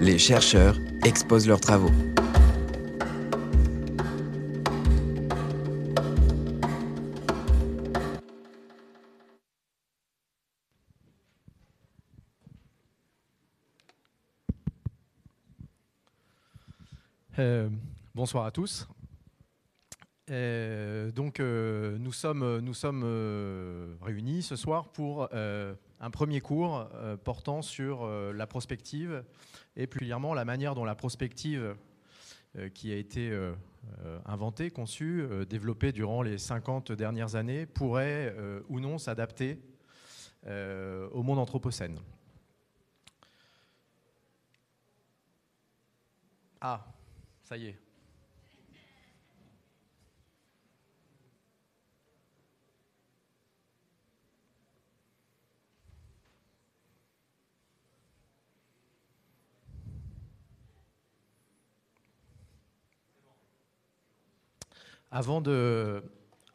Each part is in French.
les chercheurs exposent leurs travaux. Euh, bonsoir à tous. Euh, donc, euh, nous sommes, nous sommes réunis ce soir pour un premier cours portant sur la prospective et plus particulièrement la manière dont la prospective qui a été inventée, conçue, développée durant les 50 dernières années pourrait ou non s'adapter au monde anthropocène. Ah, ça y est. Avant de,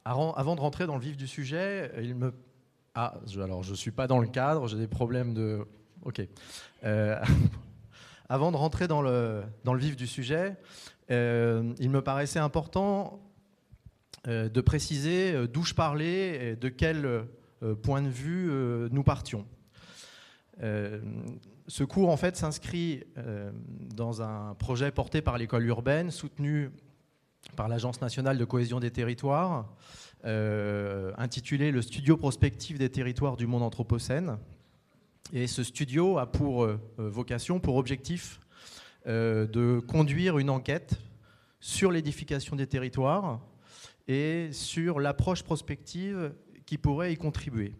avant de rentrer dans le vif du sujet, il me... Ah, alors je ne suis pas dans le cadre, j'ai des problèmes de... Ok. Euh, avant de rentrer dans le, dans le vif du sujet, euh, il me paraissait important euh, de préciser euh, d'où je parlais et de quel point de vue nous partions. ce cours en fait s'inscrit dans un projet porté par l'école urbaine, soutenu par l'Agence nationale de cohésion des territoires, intitulé Le studio prospectif des territoires du monde anthropocène, et ce studio a pour euh, vocation, pour objectif, euh, de conduire une enquête sur l'édification des territoires et sur l'approche prospective qui pourrait y contribuer.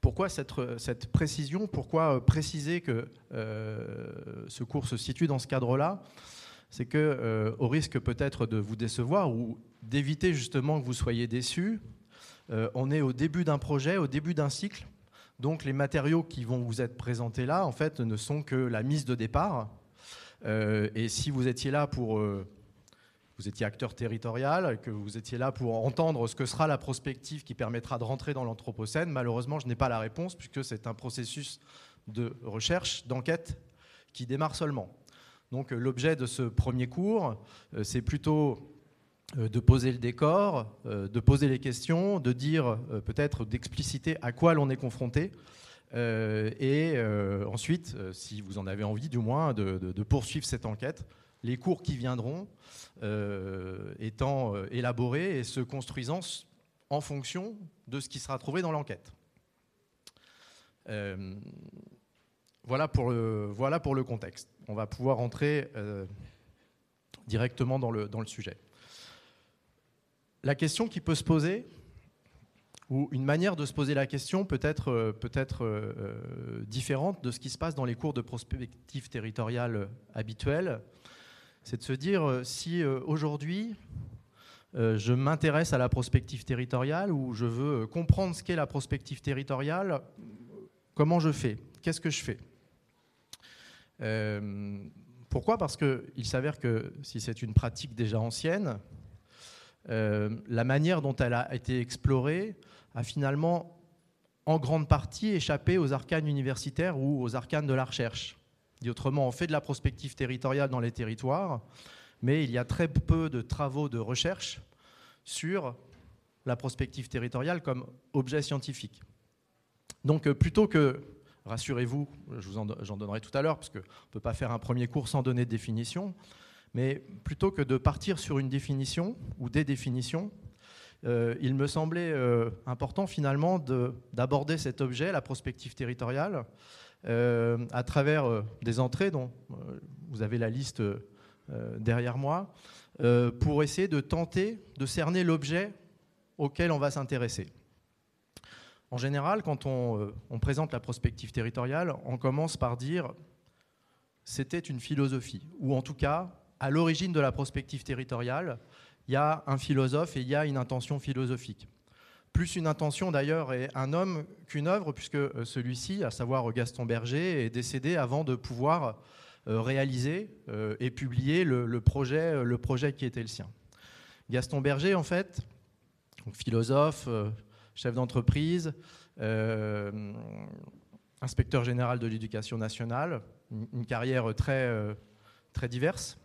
Pourquoi cette, précision? Pourquoi euh, préciser que ce cours se situe dans ce cadre-là? C'est que, au risque peut-être de vous décevoir ou d'éviter justement que vous soyez déçus, on est au début d'un projet, au début d'un cycle donc les matériaux qui vont vous être présentés là, en fait, ne sont que la mise de départ. Euh, et si vous étiez là pour... Euh, vous étiez acteur territorial, que vous étiez là pour entendre ce que sera la prospective qui permettra de rentrer dans l'Anthropocène, malheureusement, je n'ai pas la réponse, puisque c'est un processus de recherche, d'enquête, qui démarre seulement. Donc l'objet de ce premier cours, euh, c'est plutôt euh, de poser le décor, euh, de poser les questions, de dire euh, peut-être d'expliciter à quoi l'on est confronté. et ensuite, si vous en avez envie, du moins, de, poursuivre cette enquête, les cours qui viendront étant élaborés et se construisant en fonction de ce qui sera trouvé dans l'enquête. Voilà, pour le, contexte. On va pouvoir entrer directement dans le, sujet. La question qui peut se poser, ou une manière de se poser la question peut être, euh, peut euh, euh, différente de ce qui se passe dans les cours de prospective territoriale habituels, c'est de se dire si aujourd'hui je m'intéresse à la prospective territoriale ou je veux comprendre ce qu'est la prospective territoriale, comment je fais? Qu'est-ce que je fais? Pourquoi? Parce qu'il s'avère que si c'est une pratique déjà ancienne, euh, la manière dont elle a été explorée a finalement en grande partie échappé aux arcanes universitaires ou aux arcanes de la recherche. Dit autrement, on fait de la prospective territoriale dans les territoires, mais il y a très peu de travaux de recherche sur la prospective territoriale comme objet scientifique. Donc euh, plutôt que, rassurez-vous, j'en donnerai tout à l'heure, parce qu'on ne peut pas faire un premier cours sans donner de définition, mais plutôt que de partir sur une définition ou des définitions, euh, il me semblait euh, important finalement d'aborder cet objet, la prospective territoriale, euh, à travers des entrées dont vous avez la liste derrière moi, pour essayer de tenter de cerner l'objet auquel on va s'intéresser. En général, quand on, on, présente la prospective territoriale, on commence par dire c'était une philosophie, ou en tout cas à l'origine de la prospective territoriale, il y a un philosophe et il y a une intention philosophique. Plus une intention d'ailleurs est un homme qu'une œuvre, puisque euh, celui-ci, à savoir Gaston Berger, est décédé avant de pouvoir euh, réaliser euh, et publier le projet qui était le sien. Gaston Berger, en fait, philosophe, chef d'entreprise, inspecteur général de l'éducation nationale, une, carrière très, très diverse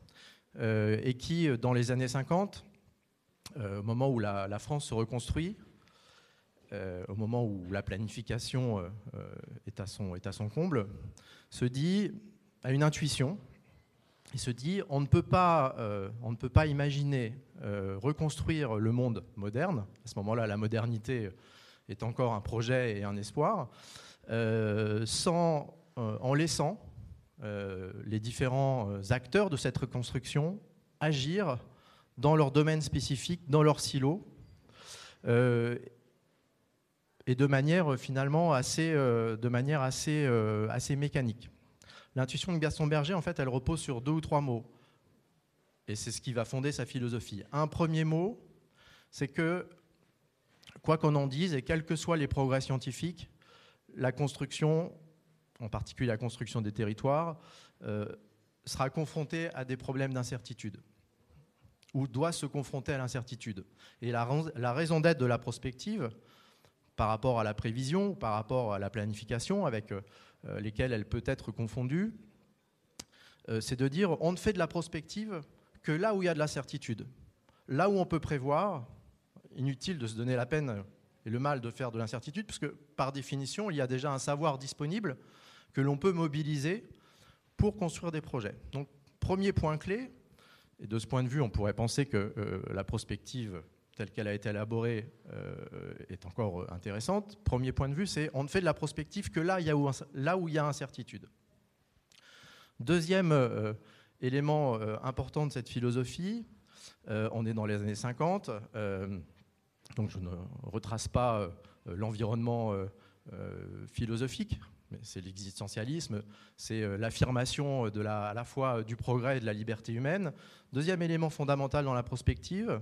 et qui, dans les années 50, au moment où la, France se reconstruit, au moment où la planification est, à son, est à son comble, se dit, a une intuition, il se dit on ne peut pas, on ne peut pas imaginer reconstruire le monde moderne. À ce moment-là, la modernité est encore un projet et un espoir, euh, sans, euh, en laissant euh, les différents acteurs de cette reconstruction agir dans leur domaine spécifique, dans leur silo, et de manière finalement assez mécanique. L'intuition de Gaston Berger, en fait, elle repose sur deux ou trois mots. Et c'est ce qui va fonder sa philosophie. Un premier mot, c'est que quoi qu'on en dise, et quels que soient les progrès scientifiques, la construction, en particulier la construction des territoires, euh, sera confrontée à des problèmes d'incertitude ou doit se confronter à l'incertitude. Et la, raison d'être de la prospective, par rapport à la prévision, par rapport à la planification avec euh, lesquelles elle peut être confondue, euh, c'est de dire on ne fait de la prospective que là où il y a de la certitude. Là où on peut prévoir, inutile de se donner la peine et le mal de faire de l'incertitude, puisque par définition, il y a déjà un savoir disponible que l'on peut mobiliser pour construire des projets. Donc, premier point clé, et de ce point de vue, on pourrait penser que euh, la prospective telle qu'elle a été élaborée euh, est encore intéressante. Premier point de vue, c'est on ne fait de la prospective que là, où, il y a incertitude. Deuxième euh, élément important de cette philosophie, on est dans les années 50. Donc je ne retrace pas euh, l'environnement euh, euh, philosophique, mais c'est l'existentialisme, c'est l'affirmation de la, à la fois du progrès et de la liberté humaine. Deuxième élément fondamental dans la prospective,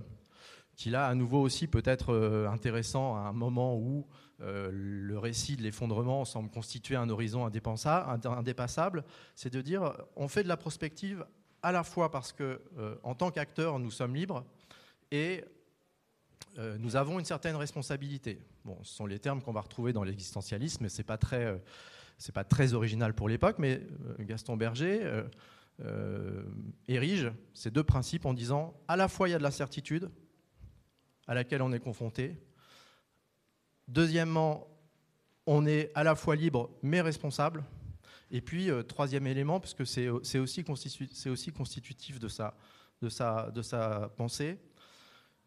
qui là à nouveau aussi peut être intéressant à un moment où le récit de l'effondrement semble constituer un horizon indépassable, c'est de dire on fait de la prospective à la fois parce que en tant qu'acteur nous sommes libres et euh, nous avons une certaine responsabilité. Bon, ce sont les termes qu'on va retrouver dans l'existentialisme, ce n'est pas, très, euh, pas très original pour l'époque, mais euh, Gaston Berger érige ces deux principes en disant à la fois il y a de l'incertitude à laquelle on est confronté, deuxièmement, on est à la fois libre mais responsable, et puis troisième élément, puisque c'est aussi, constitutif de sa pensée,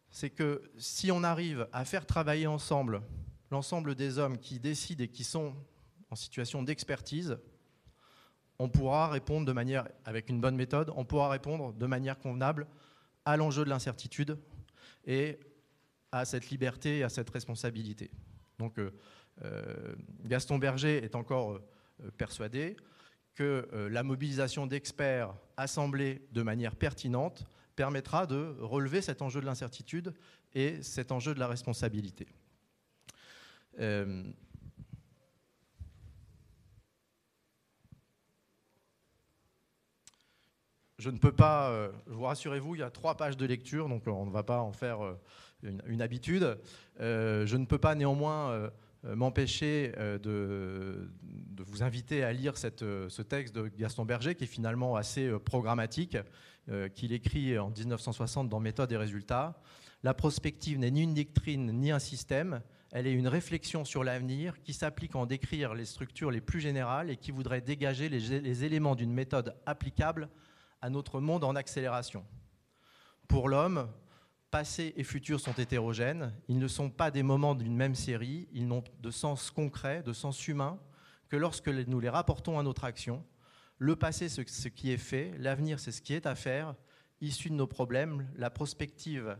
c'est que si on arrive à faire travailler ensemble l'ensemble des hommes qui décident et qui sont en situation d'expertise, on pourra répondre de manière, avec une bonne méthode, on pourra répondre de manière convenable à l'enjeu de l'incertitude et à cette liberté et à cette responsabilité. Donc euh, euh, Gaston Berger est encore euh, persuadé que la mobilisation d'experts assemblés de manière pertinente permettra de relever cet enjeu de l'incertitude et cet enjeu de la responsabilité. Je ne peux pas, euh, vous rassurez-vous, il y a trois pages de lecture, donc on ne va pas en faire euh, une, habitude. je ne peux pas néanmoins m'empêcher de, vous inviter à lire ce texte de Gaston Berger, qui est finalement assez programmatique, euh, qu'il écrit en 1960 dans Méthode et résultats. La prospective n'est ni une doctrine ni un système, elle est une réflexion sur l'avenir qui s'applique en décrire les structures les plus générales et qui voudrait dégager les éléments d'une méthode applicable à notre monde en accélération. Pour l'homme, passé et futur sont hétérogènes, ils ne sont pas des moments d'une même série, ils n'ont de sens concret, de sens humain, que lorsque nous les rapportons à notre action, le passé, c'est ce qui est fait, l'avenir, c'est ce qui est à faire, issu de nos problèmes, la prospective,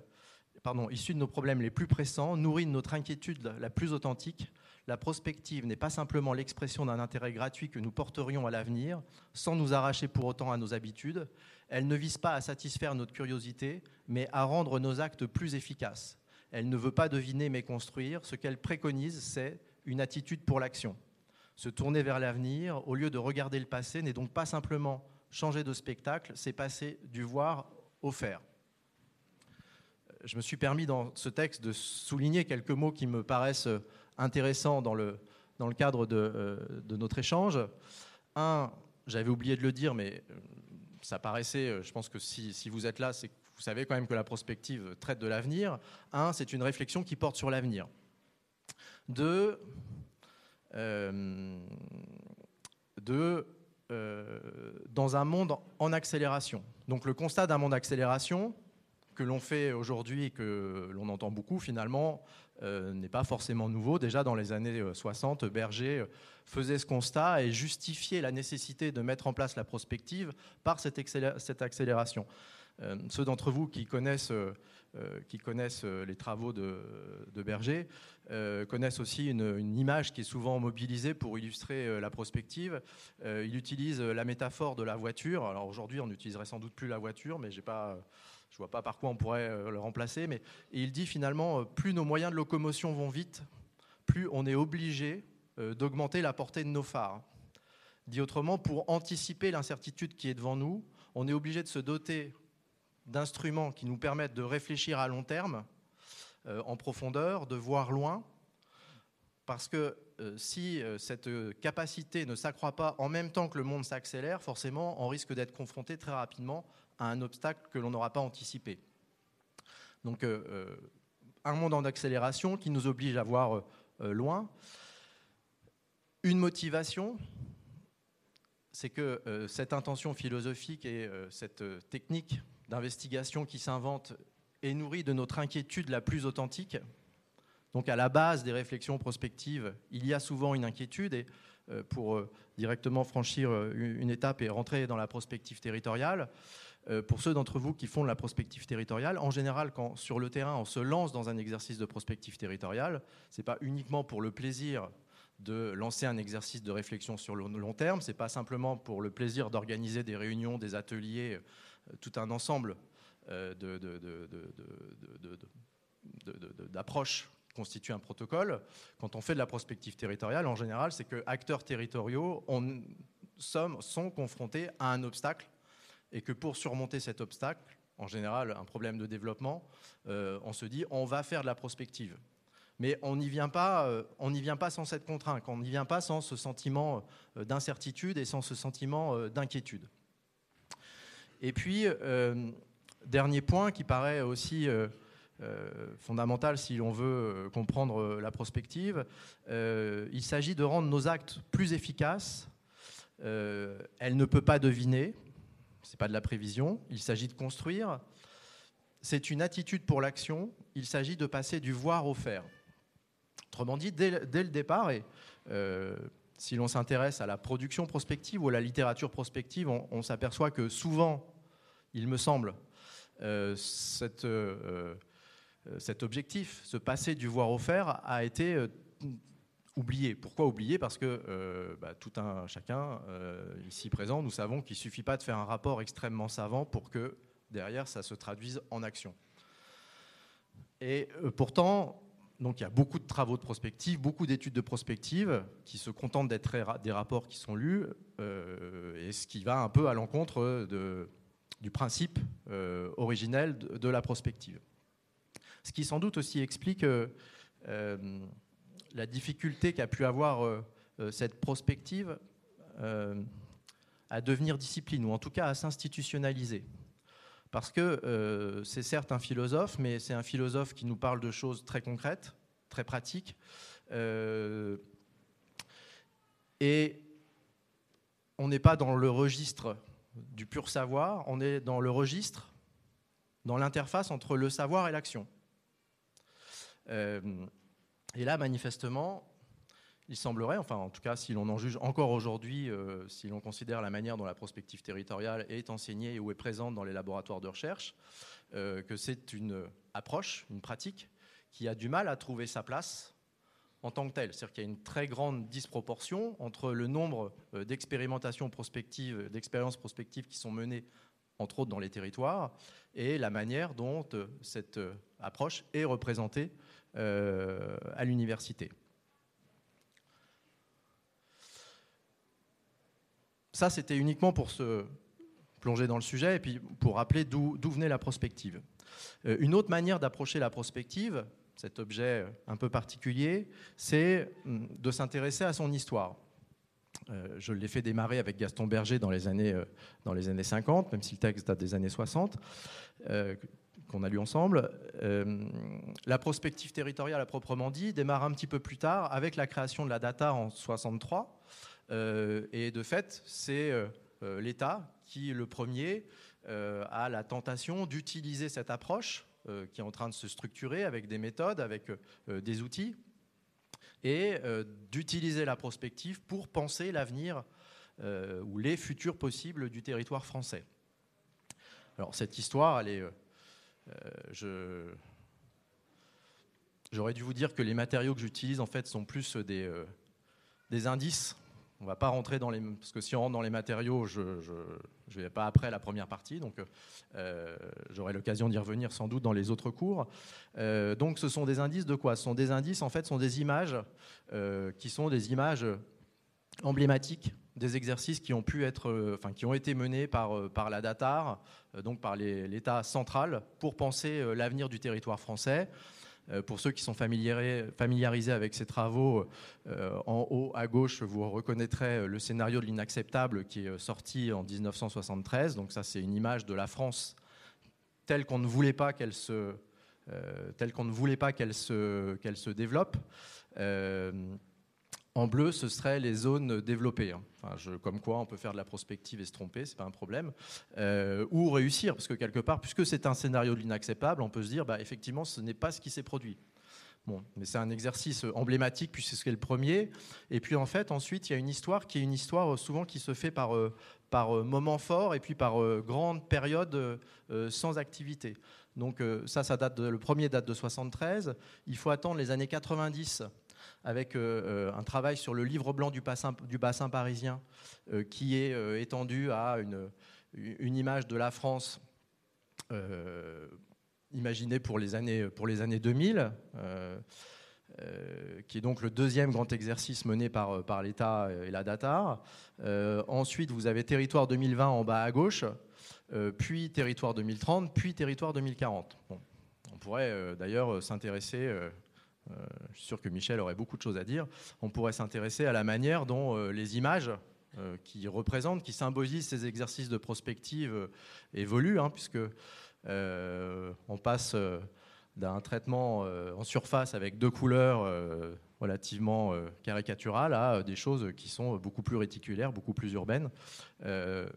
pardon, issu de nos problèmes les plus pressants, nourrit de notre inquiétude la plus authentique. La prospective n'est pas simplement l'expression d'un intérêt gratuit que nous porterions à l'avenir, sans nous arracher pour autant à nos habitudes. Elle ne vise pas à satisfaire notre curiosité, mais à rendre nos actes plus efficaces. Elle ne veut pas deviner mais construire. Ce qu'elle préconise, c'est une attitude pour l'action. Se tourner vers l'avenir, au lieu de regarder le passé, n'est donc pas simplement changer de spectacle, c'est passer du voir au faire. Je me suis permis dans ce texte de souligner quelques mots qui me paraissent intéressants dans le, cadre de, euh, de notre échange. Un, j'avais oublié de le dire, mais ça paraissait, je pense que si, vous êtes là, vous savez quand même que la prospective traite de l'avenir. Un, c'est une réflexion qui porte sur l'avenir. Deux, de euh, dans un monde en accélération. Donc le constat d'un monde d'accélération que l'on fait aujourd'hui et que l'on entend beaucoup finalement euh, n'est pas forcément nouveau. Déjà dans les années 60, euh, Berger faisait ce constat et justifiait la nécessité de mettre en place la prospective par cette, accélération. ceux d'entre vous qui connaissent euh, qui connaissent euh, les travaux de, Berger euh, connaissent aussi une, image qui est souvent mobilisée pour illustrer la prospective. il utilise la métaphore de la voiture. Alors aujourd'hui, on n'utiliserait sans doute plus la voiture, mais j'ai pas, je ne vois pas par quoi on pourrait le remplacer. Mais il dit finalement, plus nos moyens de locomotion vont vite, plus on est obligé d'augmenter la portée de nos phares. Dit autrement, pour anticiper l'incertitude qui est devant nous, on est obligé de se doter d'instruments qui nous permettent de réfléchir à long terme, euh, en profondeur, de voir loin, parce que euh, si euh, cette capacité ne s'accroît pas en même temps que le monde s'accélère, forcément, on risque d'être confronté très rapidement à un obstacle que l'on n'aura pas anticipé. Donc, un monde en accélération qui nous oblige à voir loin. Une motivation, c'est que cette intention philosophique et cette technique d'investigation qui s'invente est nourrie de notre inquiétude la plus authentique. Donc à la base des réflexions prospectives, il y a souvent une inquiétude et euh, pour euh, directement franchir euh, une étape et rentrer dans la prospective territoriale, pour ceux d'entre vous qui font de la prospective territoriale, en général, quand sur le terrain on se lance dans un exercice de prospective territoriale, ce n'est pas uniquement pour le plaisir de lancer un exercice de réflexion sur le long terme, ce n'est pas simplement pour le plaisir d'organiser des réunions, des ateliers tout un ensemble d'approches constitue un protocole. Quand on fait de la prospective territoriale, en général, c'est que acteurs territoriaux sont confrontés à un obstacle et que pour surmonter cet obstacle, en général un problème de développement, euh, on se dit on va faire de la prospective. Mais on n'y vient, pas, euh, vient pas sans cette contrainte, on n'y vient pas sans ce sentiment euh, d'incertitude et sans ce sentiment d'inquiétude. Et puis, dernier point qui paraît aussi euh, euh, fondamental si l'on veut comprendre la prospective, il s'agit de rendre nos actes plus efficaces. elle ne peut pas deviner, ce n'est pas de la prévision, il s'agit de construire. C'est une attitude pour l'action, il s'agit de passer du voir au faire. Autrement dit, dès, le départ, et si l'on s'intéresse à la production prospective ou à la littérature prospective, on, s'aperçoit que souvent, il me semble, euh, euh, euh, cet objectif, ce passer du voir au faire, a été oublié. Pourquoi oublié Parce que bah, tout un chacun ici présent, nous savons qu'il ne suffit pas de faire un rapport extrêmement savant pour que derrière ça se traduise en action. Et pourtant, donc il y a beaucoup de travaux de prospective, beaucoup d'études de prospective qui se contentent d'être des rapports qui sont lus, euh, et ce qui va un peu à l'encontre du principe euh, originel de, la prospective. Ce qui sans doute aussi explique euh, la difficulté qu'a pu avoir cette prospective à devenir discipline, ou en tout cas à s'institutionnaliser. Parce que euh, c'est certes un philosophe, mais c'est un philosophe qui nous parle de choses très concrètes, très pratiques. Euh, et on n'est pas dans le registre du pur savoir, on est dans le registre, dans l'interface entre le savoir et l'action. Euh, et là, manifestement, il semblerait, enfin en tout cas si l'on en juge encore aujourd'hui, euh, si l'on considère la manière dont la prospective territoriale est enseignée ou est présente dans les laboratoires de recherche, euh, que c'est une approche, une pratique qui a du mal à trouver sa place en tant que telle. C'est-à-dire qu'il y a une très grande disproportion entre le nombre euh, d'expérimentations prospectives, d'expériences prospectives qui sont menées entre autres dans les territoires, et la manière dont cette approche est représentée à l'université. Ça, c'était uniquement pour se plonger dans le sujet et puis pour rappeler d'où venait la prospective. Euh, une autre manière d'approcher la prospective, cet objet un peu particulier, c'est hum, de s'intéresser à son histoire. je l'ai fait démarrer avec Gaston Berger dans les années, dans les années 50, même si le texte date des années 60 qu'on a lu ensemble. la prospective territoriale à proprement dit démarre un petit peu plus tard avec la création de la data en 63. et de fait, c'est l'État qui, le premier, a la tentation d'utiliser cette approche qui est en train de se structurer avec des méthodes, avec des outils, et d'utiliser la prospective pour penser l'avenir ou les futurs possibles du territoire français. Alors cette histoire, elle est euh, j'aurais dû vous dire que les matériaux que j'utilise en fait sont plus des, euh, des indices. On va pas rentrer dans les parce que si on rentre dans les matériaux, je ne vais pas après la première partie, donc euh, j'aurai l'occasion d'y revenir sans doute dans les autres cours. donc ce sont des indices de quoi? Ce sont des indices en fait, sont des images qui sont des images emblématiques des exercices qui ont pu être, euh, enfin, qui ont été menés par, euh, par la DATAR, euh, donc par l'État central, pour penser l'avenir du territoire français. Pour ceux qui sont familiarisés avec ces travaux, en haut à gauche, vous reconnaîtrez le scénario de l'inacceptable qui est sorti en 1973. Donc ça, c'est une image de la France telle qu'on ne voulait pas qu'elle se, telle qu'on ne voulait pas qu'elle se, qu'elle se développe. En bleu, ce seraient les zones développées. Hein. comme quoi, on peut faire de la prospective et se tromper, c'est pas un problème. Euh, ou réussir, parce que quelque part, puisque c'est un scénario de l'inacceptable, on peut se dire, bah, effectivement, ce n'est pas ce qui s'est produit. Bon, mais c'est un exercice emblématique puisque c'est le premier. Et puis en fait, ensuite, il y a une histoire qui est une histoire euh, souvent qui se fait par, euh, par moments forts et puis par grandes périodes sans activité. Donc ça, ça date le premier date de 73. Il faut attendre les années 90 avec euh, euh, un travail sur le livre blanc du bassin, parisien euh, qui est étendu à une, image de la France imaginée pour les années, pour les années 2000. qui est donc le deuxième grand exercice mené par, l'État et la DATAR. ensuite, vous avez Territoire 2020 en bas à gauche, puis Territoire 2030, puis Territoire 2040. on pourrait d'ailleurs s'intéresser je suis sûr que Michel aurait beaucoup de choses à dire. On pourrait s'intéresser à la manière dont euh, les images euh, qui représentent, qui symbolisent ces exercices de prospective évoluent, hein, puisque on passe d'un traitement en surface avec deux couleurs relativement caricaturales à des choses qui sont beaucoup plus réticulaires, beaucoup plus urbaines. il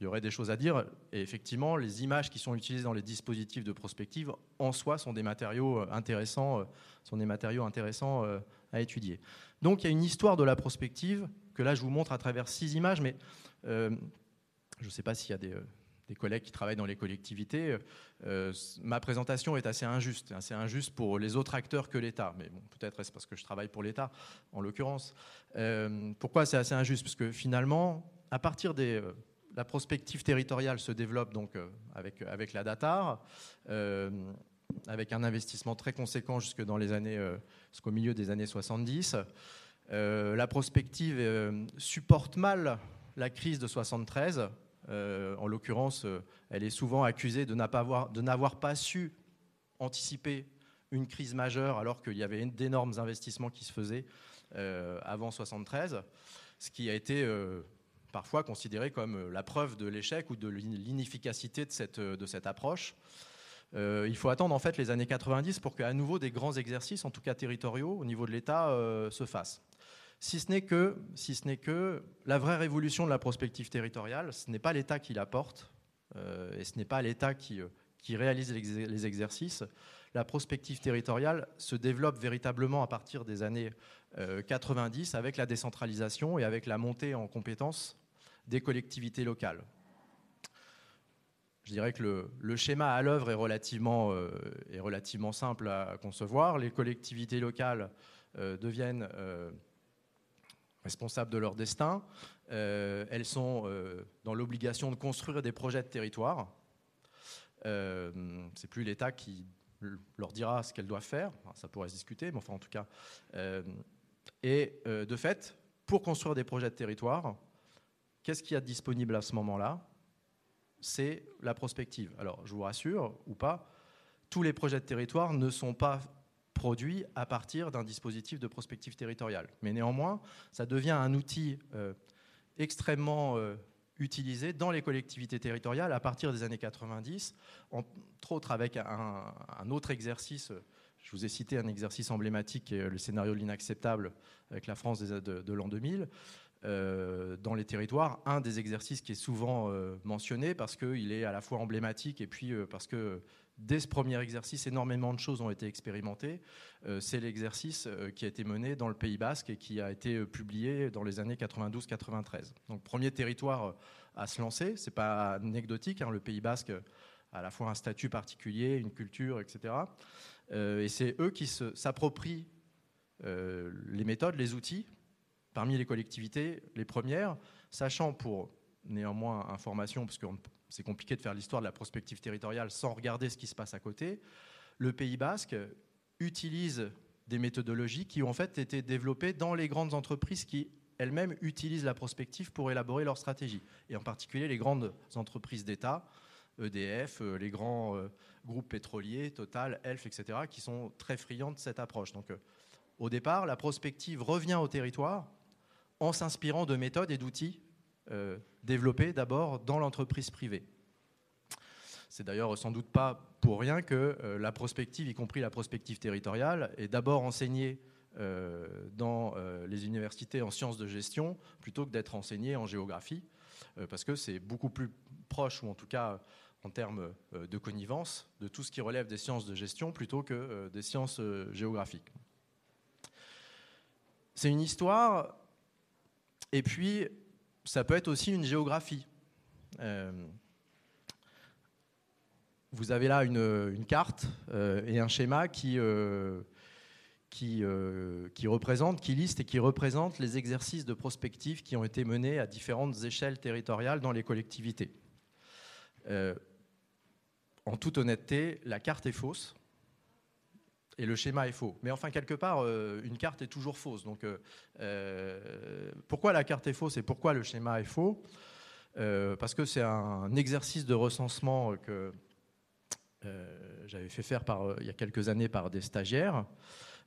y aurait des choses à dire. Et effectivement, les images qui sont utilisées dans les dispositifs de prospective, en soi, sont des matériaux intéressants sont des matériaux intéressants euh, à étudier. Donc il y a une histoire de la prospective que là je vous montre à travers six images, mais euh, je ne sais pas s'il y a des, euh, des, collègues qui travaillent dans les collectivités. ma présentation est assez injuste, assez injuste pour les autres acteurs que l'État. Mais bon, peut-être est-ce parce que je travaille pour l'État, en l'occurrence. pourquoi c'est assez injuste? Parce que finalement, à partir des la prospective territoriale se développe donc avec, avec la DATAR avec un investissement très conséquent jusque dans les années, euh, jusqu'au milieu des années 70. Euh, la prospective euh, supporte mal la crise de 73. En l'occurrence, elle est souvent accusée de n'avoir pas su anticiper une crise majeure alors qu'il y avait d'énormes investissements qui se faisaient avant 73, ce qui a été parfois considéré comme la preuve de l'échec ou de l'inefficacité de cette, approche. Euh, il faut attendre en fait les années 90 pour qu'à nouveau des grands exercices, en tout cas territoriaux, au niveau de l'État, euh, se fassent. Si ce n'est que, si ce n'est que la vraie révolution de la prospective territoriale, ce n'est pas l'État qui la porte euh, et ce n'est pas l'État qui, qui réalise les exercices. La prospective territoriale se développe véritablement à partir des années 90 avec la décentralisation et avec la montée en compétences des collectivités locales je dirais que le, schéma à l'œuvre est, relativement, euh, est relativement simple à concevoir. Les collectivités locales euh, deviennent euh, responsables de leur destin. elles sont dans l'obligation de construire des projets de territoire. C'est plus l'État qui leur dira ce qu'elles doivent faire. ça pourrait se discuter, mais enfin en tout cas. et de fait, pour construire des projets de territoire, qu'est-ce qu'il y a disponible à ce moment-là? C'est la prospective. Alors, je vous rassure, ou pas, tous les projets de territoire ne sont pas produit à partir d'un dispositif de prospective territoriale. Mais néanmoins, ça devient un outil extrêmement utilisé dans les collectivités territoriales à partir des années 90, entre autres avec un, autre exercice. Je vous ai cité un exercice emblématique, le scénario de l'inacceptable avec la France de, l'an 2000. Euh, dans les territoires, un des exercices qui est souvent euh, mentionné parce qu'il est à la fois emblématique et puis euh, parce que dès ce premier exercice, énormément de choses ont été expérimentées. c'est l'exercice qui a été mené dans le Pays Basque et qui a été publié dans les années 92-93. Donc premier territoire à se lancer, c'est pas anecdotique, hein, le Pays Basque a à la fois un statut particulier, une culture, etc. et c'est eux qui s'approprient les méthodes, les outils parmi les collectivités, les premières, sachant pour néanmoins information, parce que c'est compliqué de faire l'histoire de la prospective territoriale sans regarder ce qui se passe à côté, le Pays basque utilise des méthodologies qui ont en fait été développées dans les grandes entreprises qui elles-mêmes utilisent la prospective pour élaborer leur stratégie, et en particulier les grandes entreprises d'État, EDF, euh, les grands euh, groupes pétroliers, Total, Elf, etc., qui sont très friands de cette approche. Donc, euh, au départ, la prospective revient au territoire en s'inspirant de méthodes et d'outils euh, développés d'abord dans l'entreprise privée. C'est d'ailleurs sans doute pas pour rien que euh, la prospective, y compris la prospective territoriale, est d'abord enseignée euh, dans les universités en sciences de gestion plutôt que d'être enseignée en géographie, parce que c'est beaucoup plus proche, ou en tout cas en termes de connivence, de tout ce qui relève des sciences de gestion plutôt que des sciences géographiques. C'est une histoire et puis, ça peut être aussi une géographie. Euh, vous avez là une, carte euh, et un schéma qui, euh, qui, représente, qui liste et qui représente les exercices de prospective qui ont été menés à différentes échelles territoriales dans les collectivités. en toute honnêteté, la carte est fausse et le schéma est faux. Mais enfin, quelque part, euh, une carte est toujours fausse. Donc, euh, euh, pourquoi la carte est fausse et pourquoi le schéma est faux? Parce que c'est un exercice de recensement que j'avais fait faire par, il y a quelques années par des stagiaires.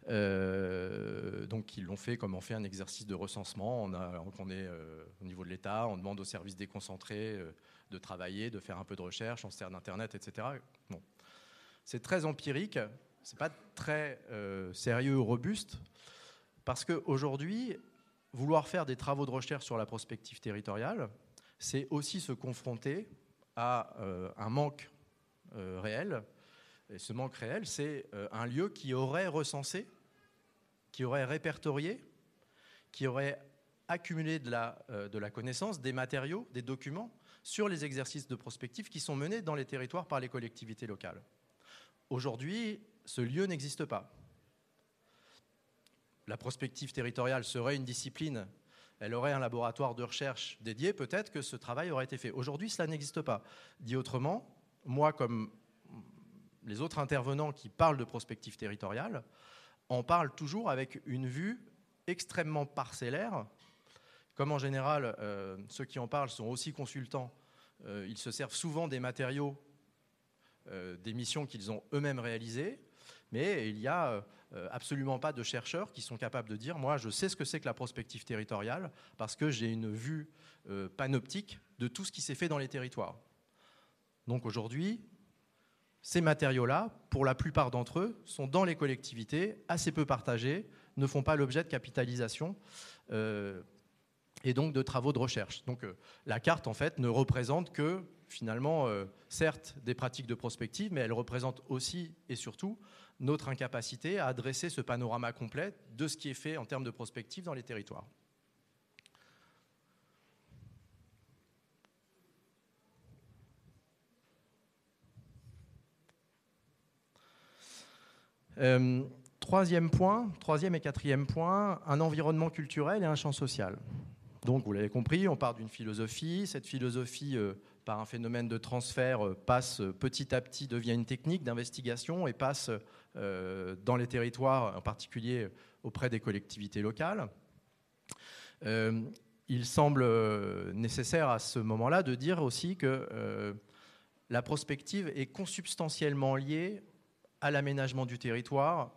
donc, ils l'ont fait comme on fait un exercice de recensement. On, est au niveau de l'État, on demande aux services déconcentrés de travailler, de faire un peu de recherche, on se sert d'Internet, etc. Bon. C'est très empirique c'est pas très euh, sérieux ou robuste, parce qu'aujourd'hui, vouloir faire des travaux de recherche sur la prospective territoriale, c'est aussi se confronter à euh, un manque euh, réel. Et ce manque réel, c'est un lieu qui aurait recensé, qui aurait répertorié, qui aurait accumulé de la, de la connaissance, des matériaux, des documents sur les exercices de prospective qui sont menés dans les territoires par les collectivités locales. Aujourd'hui, ce lieu n'existe pas. La prospective territoriale serait une discipline, elle aurait un laboratoire de recherche dédié, peut-être que ce travail aurait été fait. Aujourd'hui, cela n'existe pas. Dit autrement, moi, comme les autres intervenants qui parlent de prospective territoriale, en parlent toujours avec une vue extrêmement parcellaire. Comme en général, euh, ceux qui en parlent sont aussi consultants, euh, ils se servent souvent des matériaux euh, des missions qu'ils ont eux-mêmes réalisées mais il n'y a euh, absolument pas de chercheurs qui sont capables de dire, moi je sais ce que c'est que la prospective territoriale, parce que j'ai une vue euh, panoptique de tout ce qui s'est fait dans les territoires. Donc aujourd'hui, ces matériaux-là, pour la plupart d'entre eux, sont dans les collectivités, assez peu partagés, ne font pas l'objet de capitalisation. Euh, et donc de travaux de recherche. Donc la carte, en fait, ne représente que, finalement, certes, des pratiques de prospective, mais elle représente aussi et surtout notre incapacité à adresser ce panorama complet de ce qui est fait en termes de prospective dans les territoires. Euh, troisième point, troisième et quatrième point, un environnement culturel et un champ social. Donc, vous l'avez compris, on part d'une philosophie. Cette philosophie euh, par un phénomène de transfert, euh, passe euh, petit à petit, devient une technique d'investigation et passe euh, dans les territoires, en particulier auprès des collectivités locales. il semble nécessaire à ce moment-là de dire aussi que la prospective est consubstantiellement liée à l'aménagement du territoire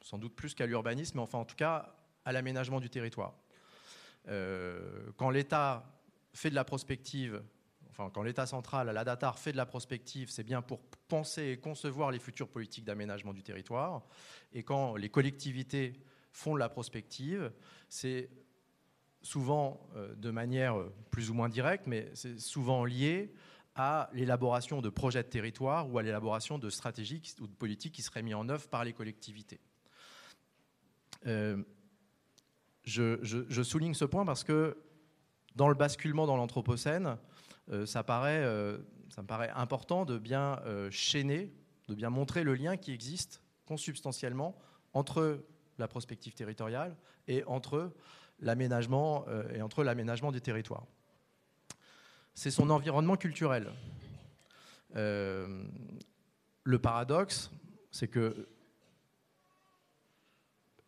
sans doute plus qu'à l'urbanisme, mais enfin en tout cas à l'aménagement du territoire. quand l'État fait de la prospective, quand l'État central, la DATAR, fait de la prospective, c'est bien pour penser et concevoir les futures politiques d'aménagement du territoire. Et quand les collectivités font de la prospective, c'est souvent euh, de manière plus ou moins directe, mais c'est souvent lié à l'élaboration de projets de territoire ou à l'élaboration de stratégies ou de politiques qui seraient mis en œuvre par les collectivités. Euh, je, souligne ce point parce que dans le basculement dans l'Anthropocène, euh, ça, paraît, ça me paraît important de bien chaîner, de bien montrer le lien qui existe consubstantiellement entre la prospective territoriale et entre l'aménagement euh, et entre l'aménagement. C'est son environnement culturel. Euh, le paradoxe, c'est que,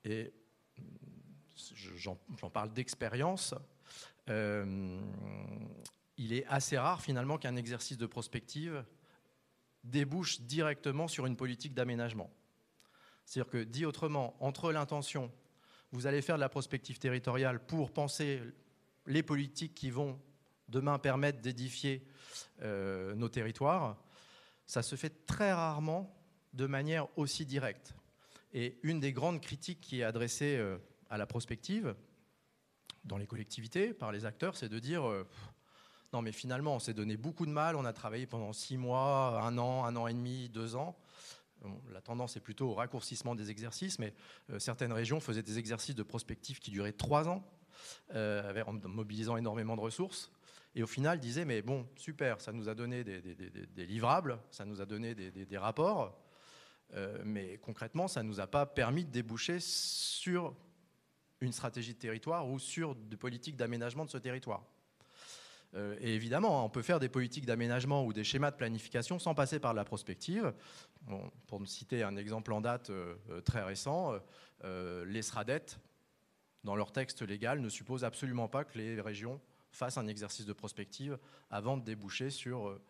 et j'en parle d'expérience, euh, il est assez rare finalement qu'un exercice de prospective débouche directement sur une politique d'aménagement. C'est-à-dire que, dit autrement, entre l'intention vous allez faire de la prospective territoriale pour penser les politiques qui vont demain permettre d'édifier euh, nos territoires, ça se fait très rarement de manière aussi directe. Et une des grandes critiques qui est adressée euh, à la prospective dans les collectivités, par les acteurs, c'est de dire euh, non mais finalement on s'est donné beaucoup de mal, on a travaillé pendant six mois, un an, un an et demi, deux ans, la tendance est plutôt au raccourcissement des exercices, mais euh, certaines régions faisaient des exercices de prospective qui duraient trois ans, euh, en mobilisant énormément de ressources. Et au final, disaient, mais bon, super, ça nous a donné des, livrables, ça nous a donné des, rapports, euh, mais concrètement, ça ne nous a pas permis de déboucher sur une stratégie de territoire ou sur des politiques d'aménagement de ce territoire. Euh, et évidemment, on peut faire des politiques d'aménagement ou des schémas de planification sans passer par la prospective. pour citer un exemple en date euh, euh, très récent, les SRADET, dans leur texte légal, ne supposent absolument pas que les régions fassent un exercice de prospective avant de déboucher sur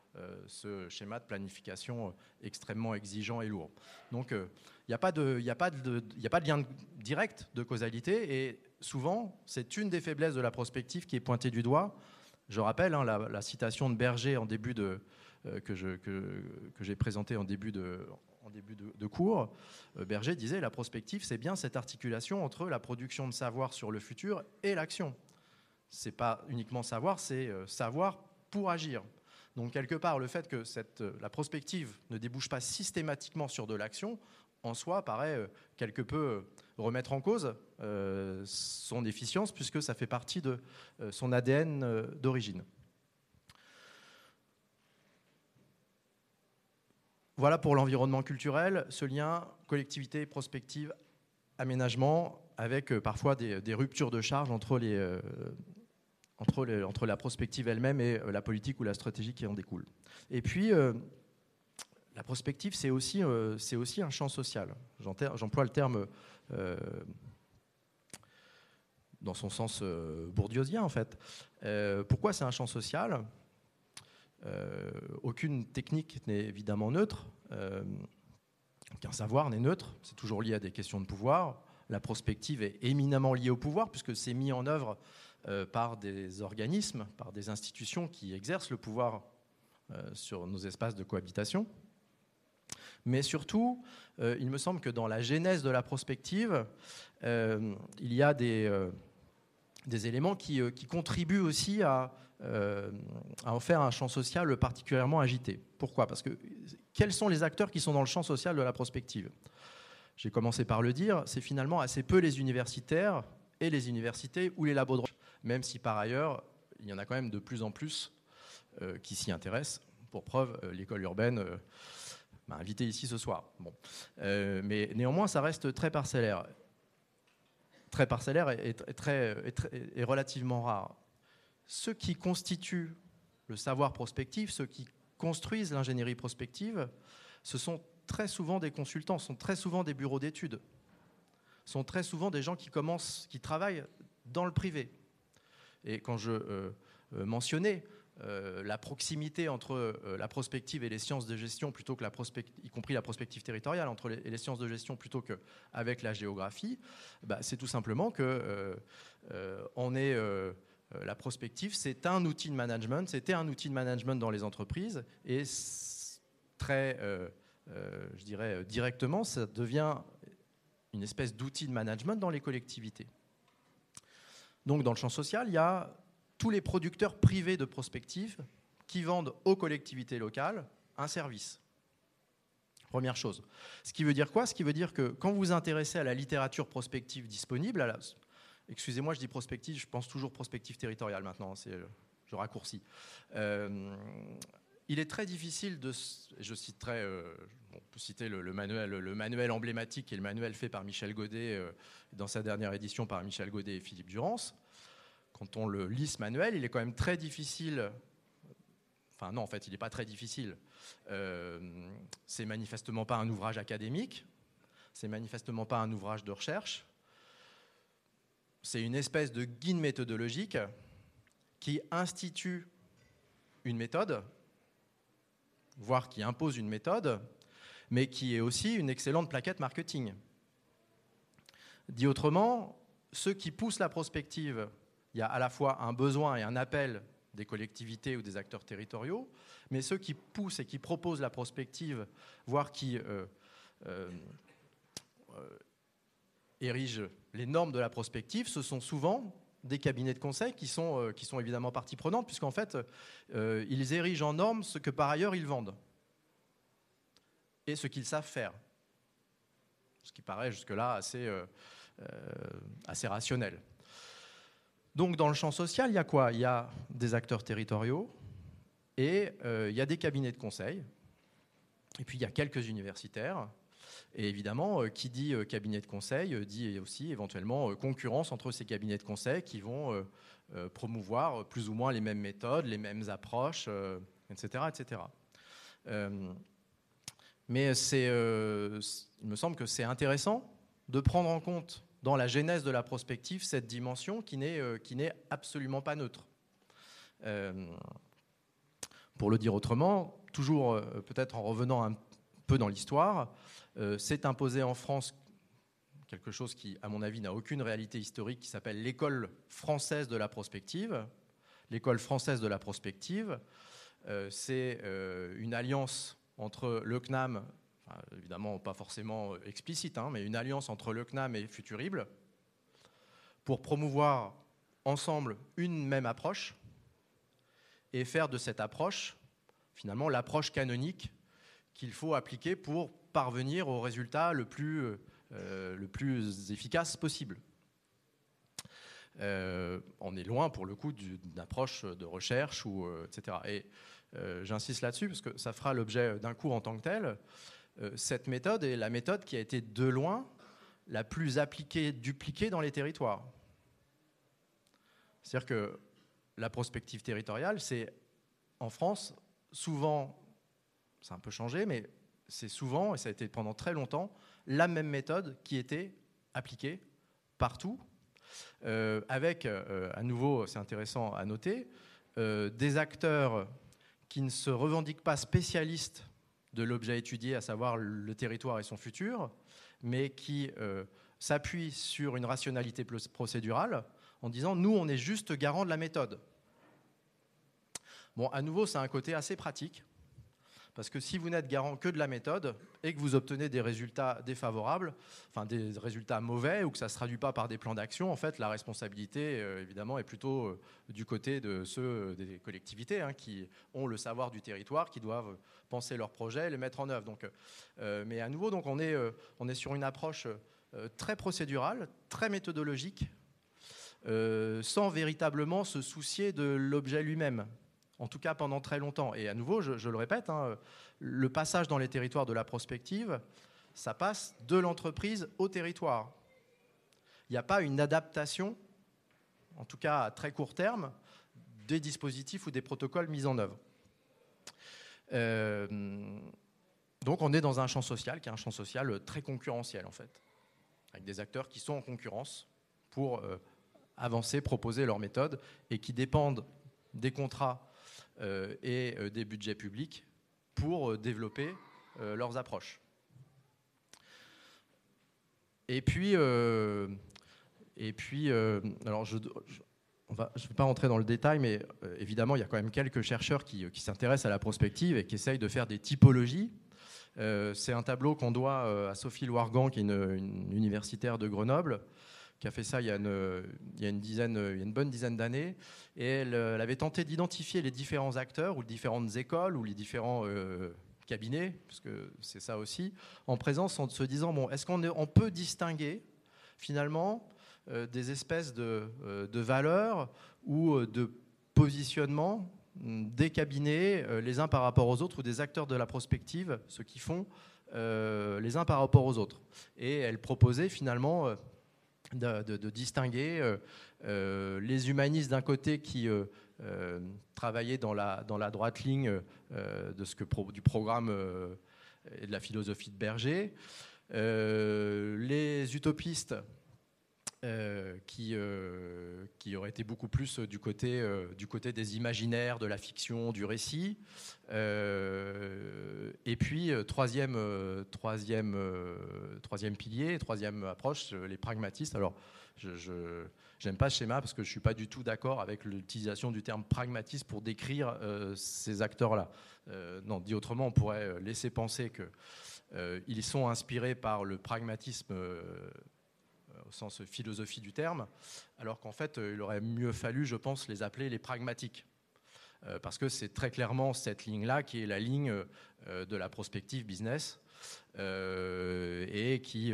ce schéma de planification extrêmement exigeant et lourd. Donc il n'y a, a pas de lien direct de causalité et souvent c'est une des faiblesses de la prospective qui est pointée du doigt je rappelle hein, la, citation de Berger en début de, euh, que, j'ai présentée en début de, en début de, cours. Euh, Berger disait la prospective, c'est bien cette articulation entre la production de savoir sur le futur et l'action. C'est pas uniquement savoir, c'est euh, savoir pour agir. Donc quelque part, le fait que cette, la prospective ne débouche pas systématiquement sur de l'action, en soi, paraît quelque peu remettre en cause euh, son efficience puisque ça fait partie de euh, son ADN euh, d'origine. Voilà pour l'environnement culturel, ce lien collectivité, prospective, aménagement, avec parfois des, ruptures de charge entre, les, entre, la prospective elle-même et la politique ou la stratégie qui en découle. Et puis, la prospective, c'est aussi, aussi un champ social. J'emploie le terme dans son sens euh, bourdieusien en fait. Euh, pourquoi c'est un champ social? Aucune technique n'est évidemment neutre, aucun savoir n'est neutre, c'est toujours lié à des questions de pouvoir. La prospective est éminemment liée au pouvoir puisque c'est mis en œuvre par des organismes, par des institutions qui exercent le pouvoir sur nos espaces de cohabitation. Mais surtout, euh, il me semble que dans la genèse de la prospective, euh, il y a des, euh, éléments qui, contribuent aussi à, en faire un champ social particulièrement agité. Pourquoi? Parce que quels sont les acteurs qui sont dans le champ social de la prospective? J'ai commencé par le dire, c'est finalement assez peu les universitaires et les universités ou les labos de même si par ailleurs, il y en a quand même de plus en plus qui s'y intéressent. Pour preuve, l'école urbaine m'a invité ici ce soir. Bon. Euh, mais néanmoins, ça reste très parcellaire. Très parcellaire et, très, et, relativement rare. Ceux qui constituent le savoir prospectif, ceux qui construisent l'ingénierie prospective, ce sont très souvent des consultants, sont très souvent des bureaux d'études, sont très souvent des gens qui commencent, qui travaillent dans le privé. Et quand je euh, euh, mentionnais euh, la proximité entre euh, la prospective et les sciences de gestion, plutôt que la y compris la prospective territoriale, entre les, les sciences de gestion plutôt qu'avec la géographie, bah, c'est tout simplement que euh, on est, la prospective, c'est un outil de management, c'était un outil de management dans les entreprises, et très, je dirais directement, ça devient une espèce d'outil de management dans les collectivités. Donc dans le champ social, il y a tous les producteurs privés de prospective qui vendent aux collectivités locales un service. Première chose. Ce qui veut dire quoi? Ce qui veut dire que quand vous vous intéressez à la littérature prospective disponible, excusez-moi, je dis prospective, je pense toujours prospective territoriale maintenant, hein, je raccourcis. Euh, il est très difficile de. Je citerai, euh, on peut citer le, manuel, le manuel emblématique et le manuel fait par Michel Godet euh, dans sa dernière édition par Michel Godet et Philippe Durance quand on le lit ce manuel, il est quand même très difficile. Enfin non, en fait, il n'est pas très difficile. Euh, c'est manifestement pas un ouvrage académique. C'est manifestement pas un ouvrage de recherche. C'est une espèce de guide méthodologique qui institue une méthode, voire qui impose une méthode, mais qui est aussi une excellente plaquette marketing. Dit autrement, ceux qui poussent la prospective il y a à la fois un besoin et un appel des collectivités ou des acteurs territoriaux, mais ceux qui poussent et qui proposent la prospective, voire qui euh, euh, euh, érigent les normes de la prospective, ce sont souvent des cabinets de conseil qui sont, évidemment partie prenante, puisqu'en fait, ils érigent en normes ce que par ailleurs ils vendent et ce qu'ils savent faire. Ce qui paraît jusque-là assez rationnel. Donc dans le champ social, il y a quoi? Il y a des acteurs territoriaux et euh, il y a des cabinets de conseil. Et puis il y a quelques universitaires. Et évidemment, euh, qui dit euh, cabinet de conseil dit aussi éventuellement concurrence entre ces cabinets de conseil qui vont promouvoir plus ou moins les mêmes méthodes, les mêmes approches, etc. etc. mais il me semble que c'est intéressant de prendre en compte dans la genèse de la prospective cette dimension qui n'est, euh, absolument pas neutre. Euh, pour le dire autrement, toujours euh, peut-être en revenant un peu dans l'histoire, c'est imposé en France quelque chose qui, à mon avis, n'a aucune réalité historique, qui s'appelle l'école française de la prospective. L'école française de la prospective, c'est une alliance entre le CNAM, évidemment pas forcément explicite, hein, mais une alliance entre le CNAM et Futurible pour promouvoir ensemble une même approche et faire de cette approche finalement l'approche canonique qu'il faut appliquer pour parvenir au résultat le plus, euh, plus efficace possible. Euh, on est loin pour le coup d'une approche de recherche, ou, euh, etc. Et j'insiste là-dessus parce que ça fera l'objet d'un cours en tant que tel. Euh, cette méthode est la méthode qui a été de loin la plus appliquée, dupliquée dans les territoires. C'est-à-dire que la prospective territoriale, c'est en France, souvent, ça a un peu changé, mais c'est souvent, et ça a été pendant très longtemps, la même méthode qui était appliquée partout, euh, avec, euh, à nouveau, c'est intéressant à noter, des acteurs qui ne se revendiquent pas spécialistes de l'objet étudié, à savoir le territoire et son futur, mais qui euh, s'appuie sur une rationalité procédurale en disant nous, on est juste garant de la méthode. Bon, à nouveau, c'est un côté assez pratique parce que si vous n'êtes garant que de la méthode et que vous obtenez des résultats défavorables, enfin des résultats mauvais ou que ça ne se traduit pas par des plans d'action, en fait, la responsabilité, euh, évidemment, est plutôt euh, du côté de ceux euh, des collectivités hein, qui ont le savoir du territoire, qui doivent penser leurs projets et les mettre en œuvre. Mais à nouveau, donc, on, est, on est sur une approche très procédurale, très méthodologique, sans véritablement se soucier de l'objet lui-même en tout cas pendant très longtemps. Et à nouveau, je, le répète, hein, le passage dans les territoires de la prospective, ça passe de l'entreprise au territoire. Il n'y a pas une adaptation, en tout cas à très court terme, des dispositifs ou des protocoles mis en œuvre. Euh, donc on est dans un champ social qui est un champ social très concurrentiel en fait, avec des acteurs qui sont en concurrence pour euh, avancer, proposer leurs méthodes et qui dépendent des contrats et des budgets publics pour développer leurs approches. Et puis, et puis alors je, ne vais pas rentrer dans le détail, mais évidemment, il y a quand même quelques chercheurs qui, s'intéressent à la prospective et qui essayent de faire des typologies euh, c'est un tableau qu'on doit euh, à Sophie Loirgan, qui est une, universitaire de Grenoble, qui a fait ça il y a une, dizaine, une bonne dizaine d'années. Et elle, avait tenté d'identifier les différents acteurs ou les différentes écoles ou les différents euh, cabinets, parce que c'est ça aussi, en présence en se disant, bon, est-ce qu'on on peut distinguer finalement des espèces de, valeurs ou de positionnement des cabinets euh, les uns par rapport aux autres ou des acteurs de la prospective, ce qui font euh, les uns par rapport aux autres. Et elle proposait finalement euh, de, distinguer les humanistes d'un côté qui travaillaient dans la, dans la droite ligne de ce que, du programme et de la philosophie de Berger, les utopistes euh, qui, euh, qui aurait été beaucoup plus du côté, euh, du côté des imaginaires, de la fiction, du récit. et puis, troisième, troisième, troisième pilier, troisième approche, les pragmatistes. Alors, je n'aime pas ce schéma parce que je ne suis pas du tout d'accord avec l'utilisation du terme pragmatiste pour décrire ces acteurs-là. non, dit autrement, on pourrait laisser penser qu'ils sont inspirés par le pragmatisme sens philosophie du terme, alors qu'en fait, il aurait mieux fallu, je pense, les appeler les pragmatiques. Euh, parce que c'est très clairement cette ligne-là qui est la ligne euh, de la prospective business euh, et qui,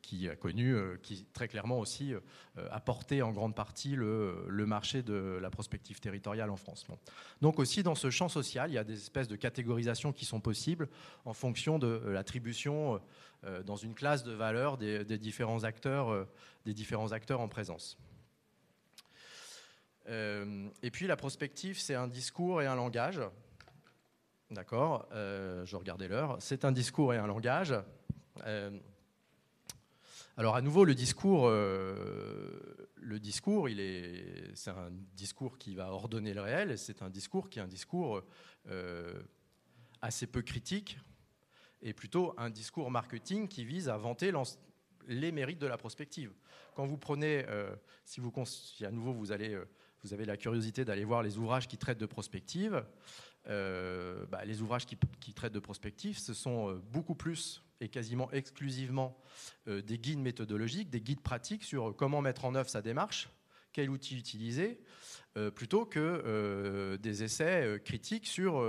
qui a connu, qui très clairement aussi a porté en grande partie le, marché de la prospective territoriale en France. Donc aussi dans ce champ social, il y a des espèces de catégorisations qui sont possibles en fonction de l'attribution euh, dans une classe de valeurs des, différents, acteurs, euh, des différents acteurs en présence. Euh, et puis la prospective, c'est un discours et un langage. D'accord Je regardais l'heure. C'est un discours et un langage. alors à nouveau, le discours, le discours, il est, c'est un discours qui va ordonner le réel, c'est un discours qui est un discours assez peu critique, et plutôt un discours marketing qui vise à vanter les mérites de la prospective. Quand vous prenez, euh, si, vous, à nouveau vous, allez, euh, vous avez la curiosité d'aller voir les ouvrages qui traitent de prospective, euh, bah, les ouvrages qui, traitent de prospective, ce sont beaucoup plus et quasiment exclusivement des guides méthodologiques, des guides pratiques sur comment mettre en œuvre sa démarche, quel outil utiliser, plutôt que des essais critiques sur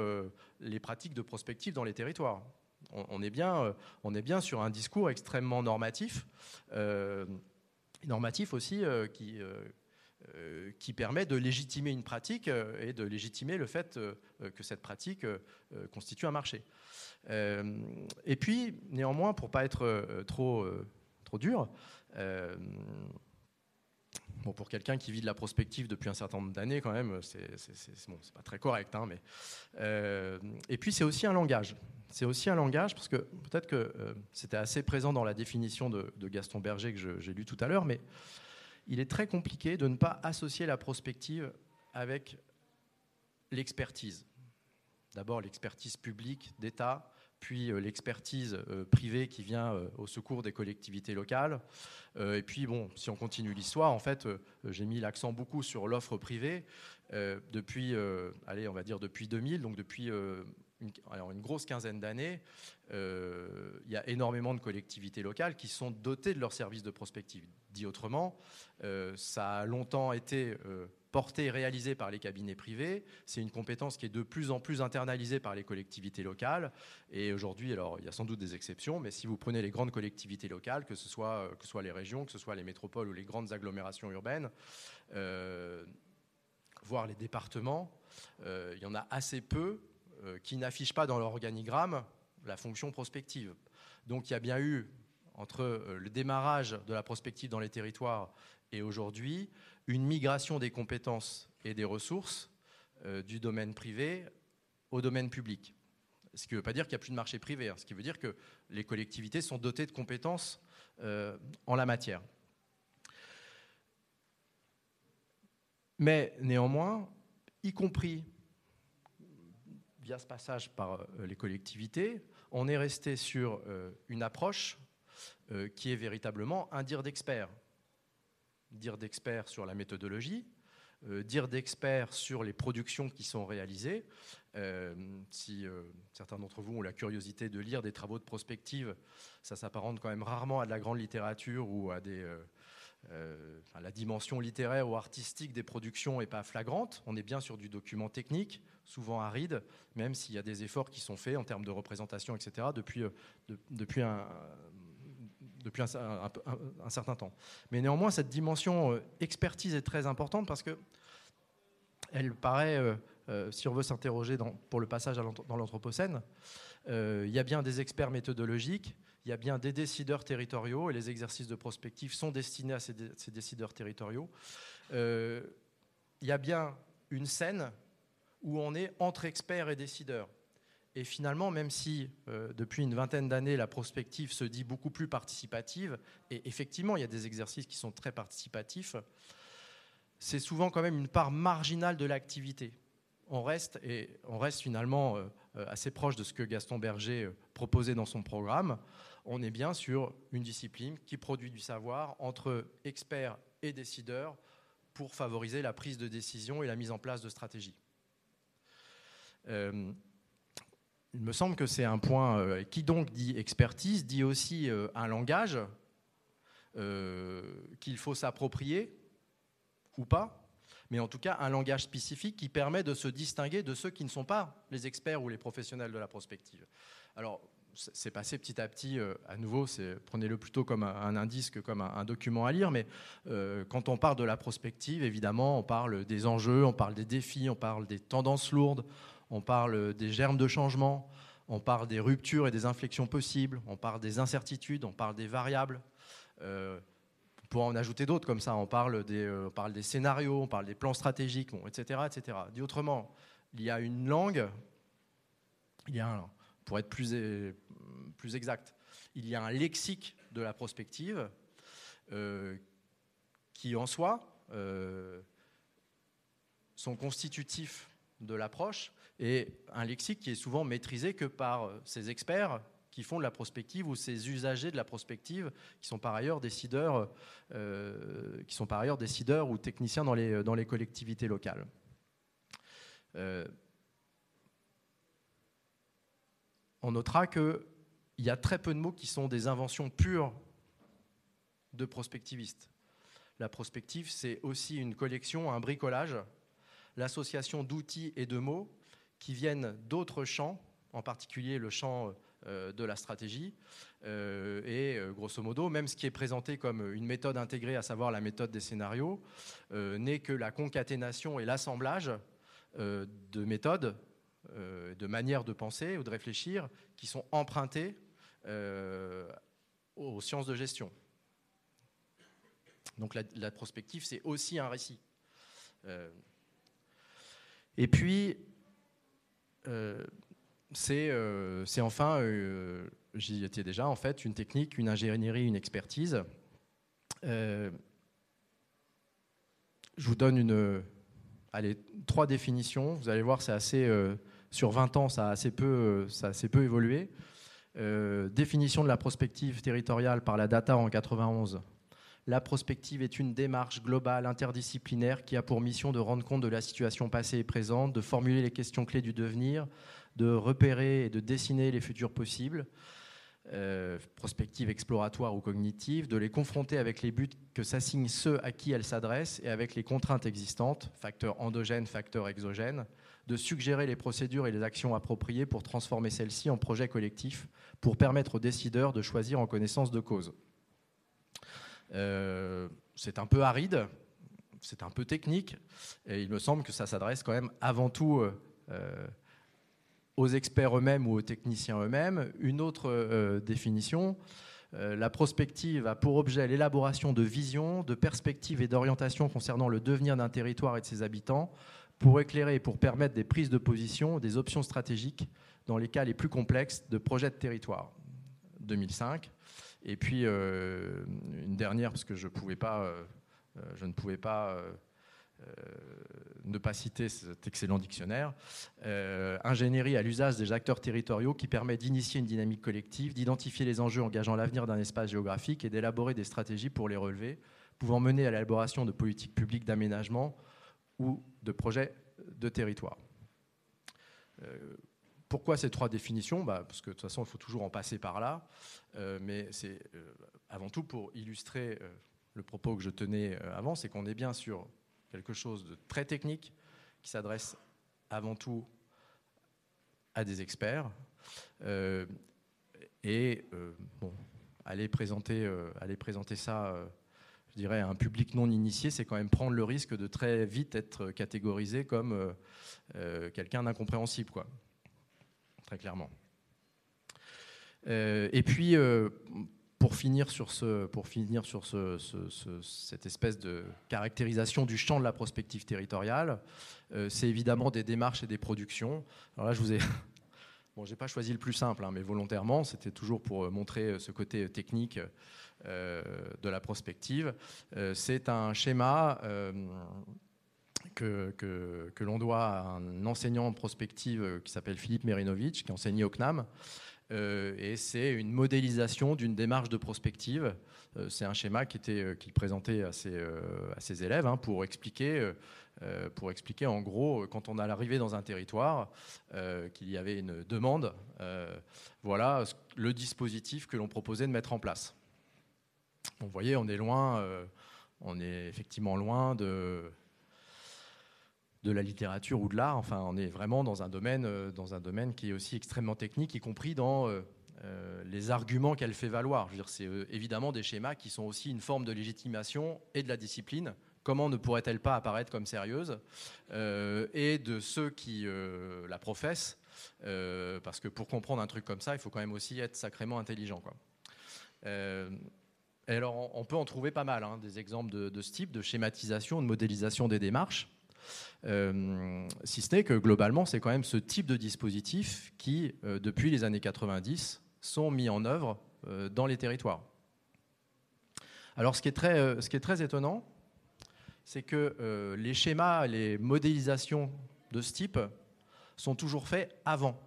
les pratiques de prospective dans les territoires. On, est bien, euh, on est bien sur un discours extrêmement normatif, euh, normatif aussi, euh, qui, qui permet de légitimer une pratique et de légitimer le fait que cette pratique constitue un marché. et puis, néanmoins, pour pas être trop, trop dur, Bon, pour quelqu'un qui vit de la prospective depuis un certain nombre d'années, quand même, c'est bon, pas très correct. Hein, mais, et puis, c'est aussi un langage c'est aussi un langage, parce que peut-être que euh, c'était assez présent dans la définition de, Gaston Berger que j'ai lu tout à l'heure, mais il est très compliqué de ne pas associer la prospective avec l'expertise. D'abord l'expertise publique d'État, puis euh, l'expertise euh, privée qui vient au secours des collectivités locales. et puis, bon, si on continue l'histoire, en fait, j'ai mis l'accent beaucoup sur l'offre privée depuis, allez, on va dire depuis 2000, donc depuis une, une grosse quinzaine d'années, euh, il y a énormément de collectivités locales qui sont dotées de leurs services de prospective. Dit autrement, euh, ça a longtemps été euh, porté et réalisé par les cabinets privés. C'est une compétence qui est de plus en plus internalisée par les collectivités locales. Et aujourd'hui, alors il y a sans doute des exceptions, mais si vous prenez les grandes collectivités locales, que ce soit, que ce les régions, que ce soit les métropoles ou les grandes agglomérations urbaines, voire les départements, il y en a assez peu euh, qui n'affichent pas dans leur organigramme la fonction prospective. Donc il y a bien eu, entre euh, le démarrage de la prospective dans les territoires et aujourd'hui, une migration des compétences et des ressources euh, du domaine privé au domaine public. Ce qui ne veut pas dire qu'il n'y a plus de marché privé, hein. ce qui veut dire que les collectivités sont dotées de compétences en la matière. Mais néanmoins, y compris via ce passage par les collectivités, on est resté sur une approche qui est véritablement un dire d'expert. Dire d'expert sur la méthodologie, dire d'expert sur les productions qui sont réalisées. si certains d'entre vous ont la curiosité de lire des travaux de prospective, ça s'apparente quand même rarement à de la grande littérature ou à des, euh, la dimension littéraire ou artistique des productions n'est pas flagrante. On est bien sur du document technique, souvent aride, même s'il y a des efforts qui sont faits en termes de représentation, etc., depuis, euh, depuis, un, depuis un, certain temps. Mais néanmoins, cette dimension euh, expertise est très importante parce que elle paraît, si on veut s'interroger pour le passage dans l'Anthropocène, il y a bien des experts méthodologiques, il y a bien des décideurs territoriaux et les exercices de prospective sont destinés à ces, décideurs territoriaux. Euh, il y a bien une scène où on est entre experts et décideurs. Et finalement, même si euh, depuis une vingtaine d'années, la prospective se dit beaucoup plus participative, et effectivement, il y a des exercices qui sont très participatifs, c'est souvent quand même une part marginale de l'activité. On reste, et on reste finalement euh, assez proche de ce que Gaston Berger proposait dans son programme on est bien sur une discipline qui produit du savoir entre experts et décideurs pour favoriser la prise de décision et la mise en place de stratégies. Euh, il me semble que c'est un point euh, qui donc dit expertise, dit aussi euh, un langage qu'il faut s'approprier ou pas, mais en tout cas un langage spécifique qui permet de se distinguer de ceux qui ne sont pas les experts ou les professionnels de la prospective. Alors, c'est passé petit à petit, euh, à nouveau, prenez-le plutôt comme un, indice que comme un, document à lire, mais euh, quand on parle de la prospective, évidemment, on parle des enjeux, on parle des défis, on parle des tendances lourdes, on parle des germes de changement, on parle des ruptures et des inflexions possibles, on parle des incertitudes, on parle des variables. Euh, on pourrait en ajouter d'autres comme ça, on parle, des, on parle des scénarios, on parle des plans stratégiques, etc., etc. Dit autrement, il y a une langue, pour être plus, exact, il y a un lexique de la prospective euh, qui, en soi, euh, sont constitutifs de l'approche et un lexique qui est souvent maîtrisé que par ces experts qui font de la prospective ou ces usagers de la prospective qui sont par ailleurs décideurs, euh, qui sont par ailleurs décideurs ou techniciens dans les, dans les collectivités locales. on notera qu'il y a très peu de mots qui sont des inventions pures de prospectivistes. La prospective, c'est aussi une collection, un bricolage, l'association d'outils et de mots qui viennent d'autres champs, en particulier le champ euh, de la stratégie. Euh, et euh, grosso modo, même ce qui est présenté comme une méthode intégrée, à savoir la méthode des scénarios, n'est que la concaténation et l'assemblage de méthodes de manières de penser ou de réfléchir qui sont empruntées aux sciences de gestion. Donc la, prospective, c'est aussi un récit. Et puis, c'est enfin, j'y étais déjà, en fait, une technique, une ingénierie, une expertise. je vous donne une, allez, trois définitions. Vous allez voir, c'est assez sur 20 ans, ça a assez peu, ça peu évolué. Euh, définition de la prospective territoriale par la data en 91. La prospective est une démarche globale, interdisciplinaire, qui a pour mission de rendre compte de la situation passée et présente, de formuler les questions clés du devenir, de repérer et de dessiner les futurs possibles, euh, prospective exploratoire ou cognitive, de les confronter avec les buts que s'assignent ceux à qui elles s'adressent et avec les contraintes existantes, facteurs endogènes, facteurs exogènes, de suggérer les procédures et les actions appropriées pour transformer celles-ci en projets collectifs, pour permettre aux décideurs de choisir en connaissance de cause. Euh, c'est un peu aride, c'est un peu technique, et il me semble que ça s'adresse quand même avant tout euh, aux experts eux-mêmes ou aux techniciens eux-mêmes. Une autre euh, définition, la prospective a pour objet l'élaboration de visions, de perspectives et d'orientations concernant le devenir d'un territoire et de ses habitants, pour éclairer et pour permettre des prises de position, des options stratégiques dans les cas les plus complexes de projets de territoire. 2005. Et puis euh, une dernière, parce que je, pouvais pas, euh, je ne pouvais pas ne pas citer cet excellent dictionnaire, ingénierie à l'usage des acteurs territoriaux qui permet d'initier une dynamique collective, d'identifier les enjeux engageant l'avenir d'un espace géographique et d'élaborer des stratégies pour les relever, pouvant mener à l'élaboration de politiques publiques d'aménagement ou de projets de territoire. Pourquoi ces trois définitions bah, Parce que de toute façon, il faut toujours en passer par là. Euh, mais c'est euh, avant tout pour illustrer euh, le propos que je tenais avant, c'est qu'on est bien sur quelque chose de très technique qui s'adresse avant tout à des experts. et bon, aller présenter, présenter ça je dirais, à un public non initié, c'est quand même prendre le risque de très vite être catégorisé comme quelqu'un d'incompréhensible. Très clairement. Euh, et puis, euh, pour finir sur, ce, pour finir sur ce, cette espèce de caractérisation du champ de la prospective territoriale, euh, c'est évidemment des démarches et des productions. Alors là, je vous ai... Bon, j'ai pas choisi le plus simple, hein, mais volontairement, c'était toujours pour montrer ce côté technique de la prospective. c'est un schéma que, l'on doit à un enseignant en prospective euh, qui s'appelle Philippe Merinovitch, qui enseignait au CNAM. Euh, et c'est une modélisation d'une démarche de prospective. Euh, c'est un schéma qui qu'il présentait à ses, à ses élèves hein, pour expliquer, pour expliquer en gros quand on a l'arrivée dans un territoire qu'il y avait une demande. voilà le dispositif que l'on proposait de mettre en place. vous voyez, on est loin, on est effectivement loin de de la littérature ou de l'art. Enfin, on est vraiment dans un domaine, euh, dans un domaine qui est aussi extrêmement technique, y compris dans euh, euh, les arguments qu'elle fait valoir. c'est évidemment des schémas qui sont aussi une forme de légitimation et de la discipline. Comment ne pourrait-elle pas apparaître comme sérieuse Et de ceux qui la professent, parce que pour comprendre un truc comme ça, il faut quand même aussi être sacrément intelligent. Et alors, on peut en trouver pas mal, hein, des exemples de, de, ce type, de schématisation, de modélisation des démarches. Euh, si ce n'est que globalement, c'est quand même ce type de dispositif qui, euh, depuis les années 90, sont mis en œuvre euh, dans les territoires. Alors ce qui est très, ce qui est très étonnant, c'est que les schémas, les modélisations de ce type sont toujours faits avant.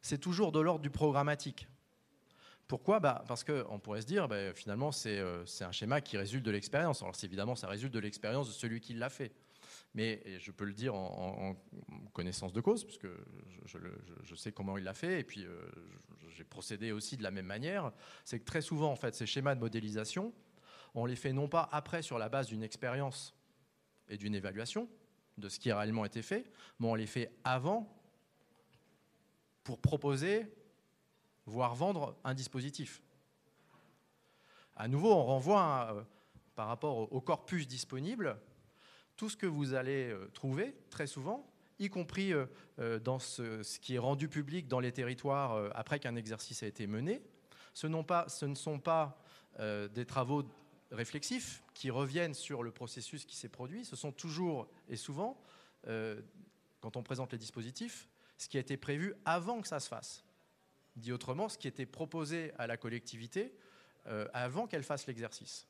C'est toujours de l'ordre du programmatique. Pourquoi bah, Parce qu'on pourrait se dire, bah, finalement, euh, c'est un schéma qui résulte de l'expérience. Alors, évidemment, ça résulte de l'expérience de celui qui l'a fait. Mais je peux le dire en, connaissance de cause, puisque je, je, sais comment il l'a fait, et puis euh, j'ai procédé aussi de la même manière. C'est que très souvent, en fait, ces schémas de modélisation, on les fait non pas après sur la base d'une expérience et d'une évaluation de ce qui a réellement été fait, mais on les fait avant pour proposer voire vendre un dispositif. À nouveau, on renvoie euh, par rapport au corpus disponible tout ce que vous allez euh, trouver très souvent, y compris euh, dans ce, qui est rendu public dans les territoires après qu'un exercice a été mené. Ce, pas, ce ne sont pas des travaux réflexifs qui reviennent sur le processus qui s'est produit, ce sont toujours et souvent, quand on présente les dispositifs, ce qui a été prévu avant que ça se fasse. Dit autrement, ce qui était proposé à la collectivité euh, avant qu'elle fasse l'exercice.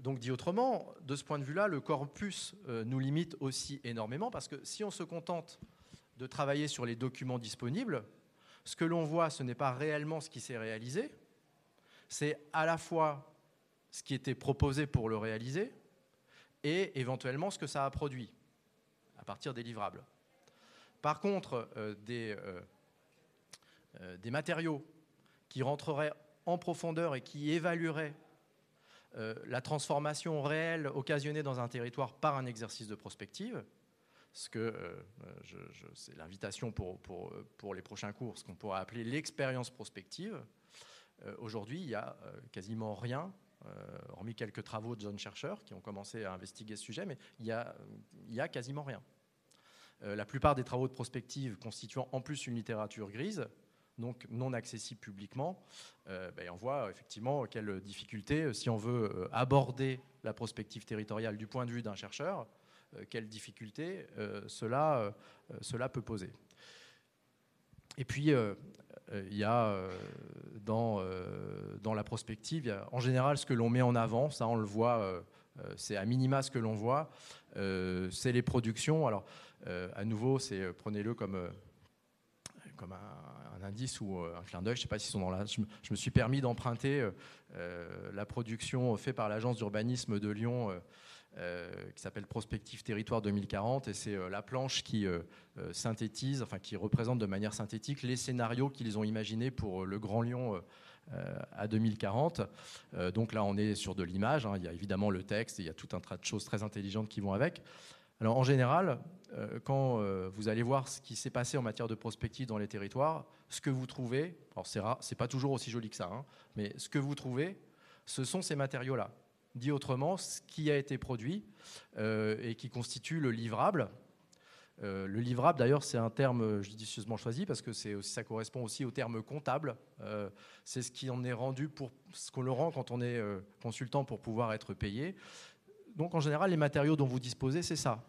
Donc dit autrement, de ce point de vue-là, le corpus euh, nous limite aussi énormément parce que si on se contente de travailler sur les documents disponibles, ce que l'on voit, ce n'est pas réellement ce qui s'est réalisé, c'est à la fois ce qui était proposé pour le réaliser et éventuellement ce que ça a produit à partir des livrables. Par contre, euh, des des matériaux qui rentreraient en profondeur et qui évalueraient euh, la transformation réelle occasionnée dans un territoire par un exercice de prospective, ce que euh, c'est l'invitation pour, pour, les prochains cours, ce qu'on pourrait appeler l'expérience prospective. Aujourd'hui, il n'y a quasiment rien, hormis quelques travaux de jeunes chercheurs qui ont commencé à investiguer ce sujet, mais il n'y a, y a quasiment rien. la plupart des travaux de prospective constituant en plus une littérature grise donc non accessible publiquement, euh, ben, on voit effectivement quelles difficultés, euh, si on veut euh, aborder la prospective territoriale du point de vue d'un chercheur, quelles difficultés cela, cela peut poser. Et puis, il y a dans, dans la prospective, en général ce que l'on met en avant, ça on le voit c'est à minima ce que l'on voit. c'est les productions. Alors, à nouveau, c'est prenez-le comme comme un, indice ou un clin d'œil. Je ne sais pas s'ils sont dans la. Je me, suis permis d'emprunter la production faite par l'agence d'urbanisme de Lyon euh, qui s'appelle Prospective Territoire 2040 et c'est euh, la planche qui euh, synthétise, enfin qui représente de manière synthétique les scénarios qu'ils ont imaginés pour le Grand Lyon à 2040. donc là, on est sur de l'image. Hein. Il y a évidemment le texte, et il y a tout un tas de choses très intelligentes qui vont avec. Alors en général, quand vous allez voir ce qui s'est passé en matière de prospective dans les territoires, ce que vous trouvez, alors c'est c'est pas toujours aussi joli que ça, hein, mais ce que vous trouvez, ce sont ces matériaux-là. Dit autrement, ce qui a été produit euh, et qui constitue le livrable. Euh, le livrable, d'ailleurs, c'est un terme judicieusement choisi parce que ça correspond aussi au terme comptable. Euh, c'est ce qui en est rendu pour ce qu'on le rend quand on est consultant pour pouvoir être payé. Donc, en général, les matériaux dont vous disposez, c'est ça.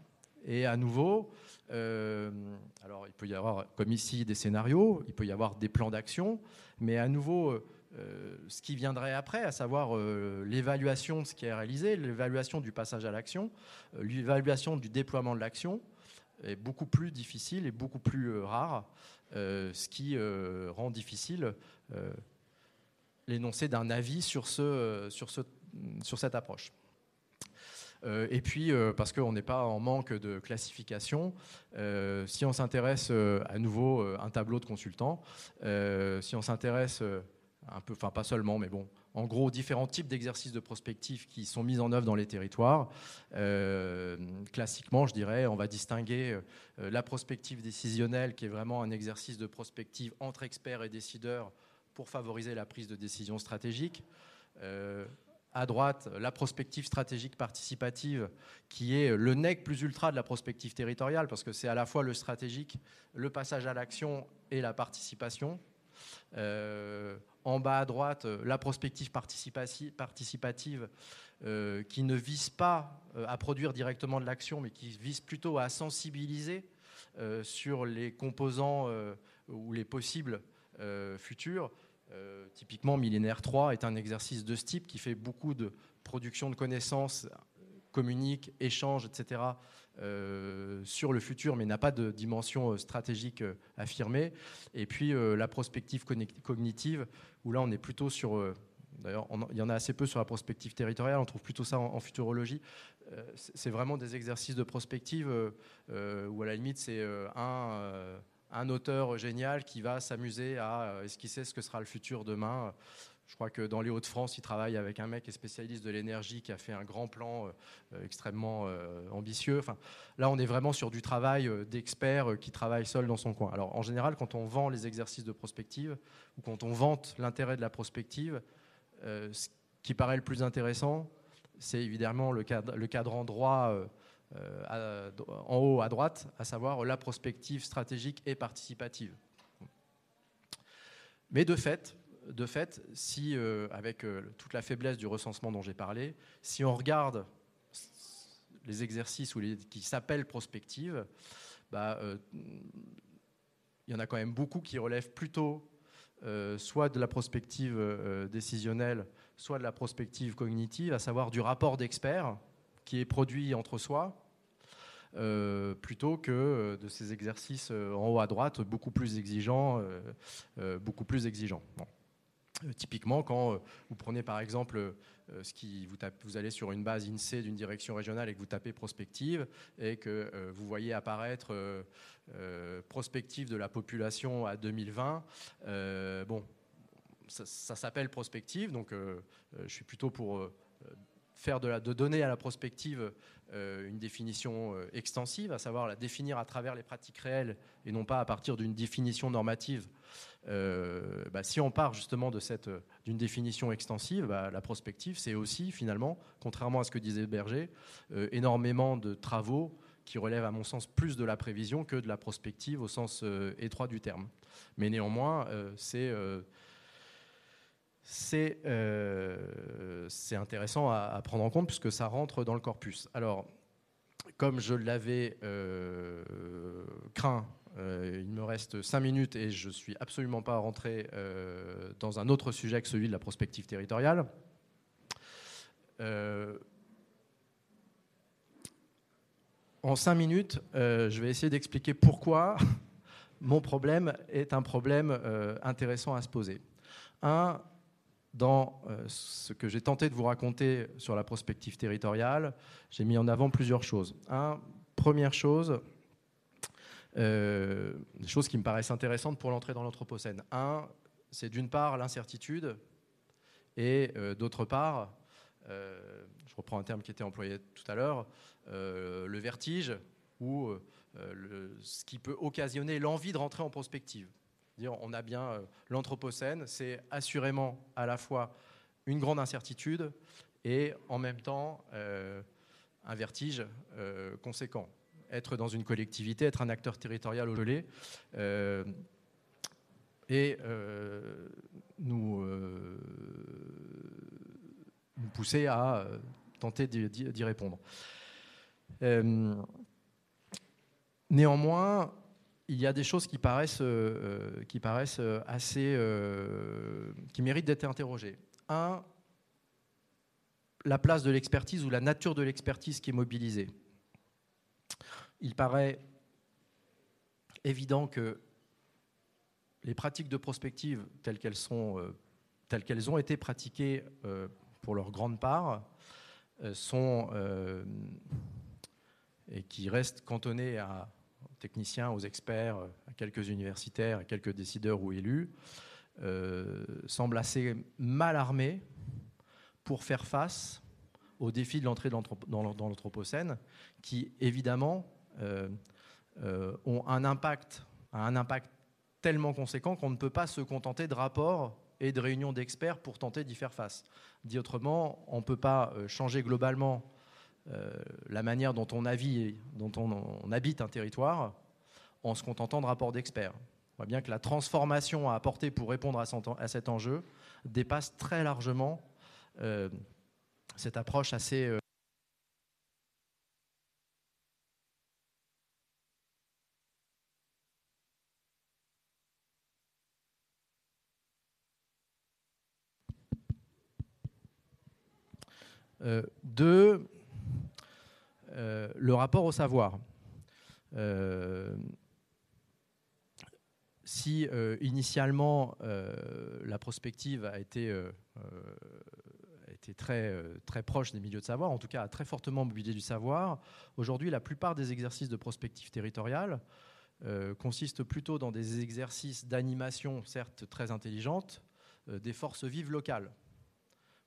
Et à nouveau, alors il peut y avoir, comme ici, des scénarios, il peut y avoir des plans d'action, mais à nouveau, euh, ce qui viendrait après, à savoir euh, l'évaluation de ce qui est réalisé, l'évaluation du passage à l'action, euh, l'évaluation du déploiement de l'action est beaucoup plus difficile et beaucoup plus rare, ce qui rend difficile l'énoncé d'un avis sur, ce, sur, ce, sur cette approche. Et puis, parce qu'on n'est pas en manque de classification, si on s'intéresse à nouveau à un tableau de consultant, si on s'intéresse un peu, enfin pas seulement, mais bon, en gros, différents types d'exercices de prospective qui sont mis en œuvre dans les territoires. Euh, classiquement, je dirais, on va distinguer euh, la prospective décisionnelle, qui est vraiment un exercice de prospective entre experts et décideurs pour favoriser la prise de décision stratégique. Euh, à droite, la prospective stratégique participative, qui est le nec plus ultra de la prospective territoriale, parce que c'est à la fois le stratégique, le passage à l'action et la participation. Euh, en bas à droite, euh, la prospective participative euh, qui ne vise pas à produire directement de l'action, mais qui vise plutôt à sensibiliser sur les composants ou les possibles futurs. Typiquement, Millénaire 3 est un exercice de ce type qui fait beaucoup de production de connaissances, communique, échange, etc., euh, sur le futur, mais n'a pas de dimension euh, stratégique euh, affirmée. Et puis la prospective cognitive, où là on est plutôt sur... D'ailleurs, il y en a assez peu sur la prospective territoriale, on trouve plutôt ça en, futurologie. c'est vraiment des exercices de prospective où à la limite c'est un, un auteur génial qui va s'amuser à esquisser ce que sera le futur demain? Je crois que dans les Hauts-de-France, il travaille avec un mec qui est spécialiste de l'énergie, qui a fait un grand plan euh, extrêmement euh, ambitieux. Enfin, là, on est vraiment sur du travail euh, d'experts qui travaillent seul dans son coin. Alors, en général, quand on vend les exercices de prospective ou quand on vante l'intérêt de la prospective, ce qui paraît le plus intéressant, c'est évidemment le, cadre, le cadran droit en haut à droite, à savoir la prospective stratégique et participative. Mais de fait, si, euh, avec euh, toute la faiblesse du recensement dont j'ai parlé, si on regarde les exercices qui s'appellent prospective, bah, euh, il y en a quand même beaucoup qui relèvent plutôt soit de la prospective décisionnelle, soit de la prospective cognitive, à savoir du rapport d'experts qui est produit entre soi, plutôt que de ces exercices en haut à droite beaucoup plus exigeants, beaucoup plus exigeants. Euh, typiquement, quand euh, vous prenez par exemple euh, ce qui vous, vous allez sur une base INSEE d'une direction régionale et que vous tapez prospective et que vous voyez apparaître prospective de la population à 2020, bon, ça, s'appelle prospective, donc je suis plutôt pour faire de, la, de donner à la prospective une définition extensive, à savoir la définir à travers les pratiques réelles et non pas à partir d'une définition normative euh, bah, si on part justement d'une définition extensive, bah, la prospective, c'est aussi finalement, contrairement à ce que disait Berger, euh, énormément de travaux qui relèvent à mon sens plus de la prévision que de la prospective au sens euh, étroit du terme. Mais néanmoins, c'est c'est intéressant à, prendre en compte puisque ça rentre dans le corpus. Alors, comme je l'avais craint euh, il me reste cinq minutes et je ne suis absolument pas rentré euh, dans un autre sujet que celui de la prospective territoriale. Euh, en cinq minutes, je vais essayer d'expliquer pourquoi mon problème est un problème intéressant à se poser. Un, dans ce que j'ai tenté de vous raconter sur la prospective territoriale, j'ai mis en avant plusieurs choses. Un, première chose, des choses qui me paraissent intéressantes pour l'entrée dans l'Anthropocène. Un, c'est d'une part l'incertitude et euh, d'autre part, euh, je reprends un terme qui était employé tout à l'heure, euh, le vertige ou ce qui peut occasionner l'envie de rentrer en prospective. On a bien l'Anthropocène, c'est assurément à la fois une grande incertitude et en même temps un vertige conséquent. Être dans une collectivité, être un acteur territorial au gelé, et euh, nous, euh, pousser à euh, tenter d'y répondre. néanmoins, il y a des choses qui paraissent, qui paraissent assez, qui méritent d'être interrogées. Un, la place de l'expertise ou la nature de l'expertise qui est mobilisée. Il paraît évident que les pratiques de prospective telles qu'elles sont, euh, telles qu'elles ont été pratiquées euh, pour leur grande part, euh, sont et qui restent cantonnées à techniciens, aux experts, à quelques universitaires, à quelques décideurs ou élus, semblent assez mal armés pour faire face aux défis de l'entrée dans l'Anthropocène, qui évidemment ont un impact, un impact tellement conséquent qu'on ne peut pas se contenter de rapports et de réunions d'experts pour tenter d'y faire face. Dit autrement, on ne peut pas euh, changer globalement euh, la manière dont on, dont on, habite un territoire en se contentant de rapports d'experts. On voit bien que la transformation à apporter pour répondre à, cet enjeu dépasse très largement euh, cette approche assez Euh, deux, euh, le rapport au savoir. Euh, si initialement la prospective a été, très, très proche des milieux de savoir, en tout cas a très fortement mobilisé du savoir, aujourd'hui la plupart des exercices de prospective territoriale consistent plutôt dans des exercices d'animation, certes très intelligentes, des forces vives locales.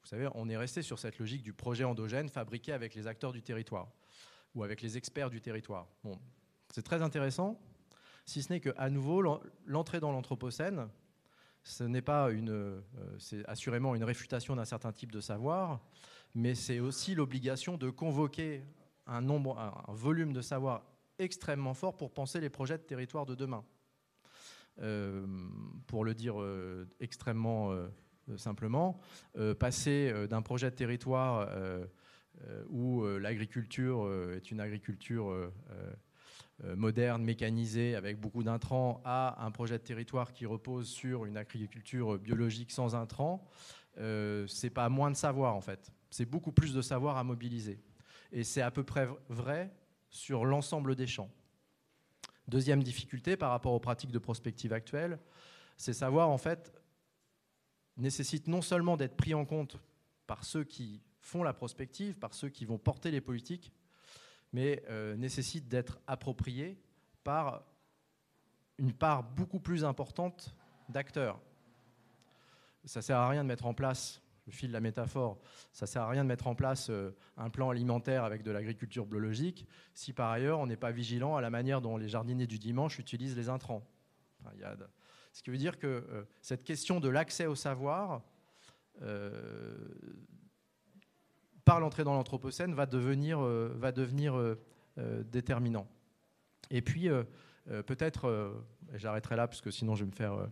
Vous savez, on est resté sur cette logique du projet endogène fabriqué avec les acteurs du territoire ou avec les experts du territoire. Bon, c'est très intéressant, si ce n'est qu'à nouveau, l'entrée dans l'Anthropocène, ce n'est pas une, euh, c'est assurément une réfutation d'un certain type de savoir, mais c'est aussi l'obligation de convoquer un nombre, un volume de savoir extrêmement fort pour penser les projets de territoire de demain. Euh, pour le dire euh, extrêmement simplement, euh, passer euh, d'un projet de territoire où l'agriculture est une agriculture moderne, mécanisée, avec beaucoup d'intrants, à un projet de territoire qui repose sur une agriculture biologique sans intrants, euh, c'est pas moins de savoir en fait. C'est beaucoup plus de savoir à mobiliser. Et c'est à peu près vrai sur l'ensemble des champs. Deuxième difficulté par rapport aux pratiques de prospective actuelles, c'est savoir en fait nécessite non seulement d'être pris en compte par ceux qui font la prospective, par ceux qui vont porter les politiques, mais euh, nécessite d'être approprié par une part beaucoup plus importante d'acteurs. Ça ne sert à rien de mettre en place, le fil de la métaphore, ça ne sert à rien de mettre en place euh, un plan alimentaire avec de l'agriculture biologique si par ailleurs on n'est pas vigilant à la manière dont les jardiniers du dimanche utilisent les intrants. y a ce qui veut dire que euh, cette question de l'accès au savoir, euh, par l'entrée dans l'Anthropocène, va devenir, euh, va devenir déterminant. Et puis, peut-être, j'arrêterai là parce que sinon je vais me faire,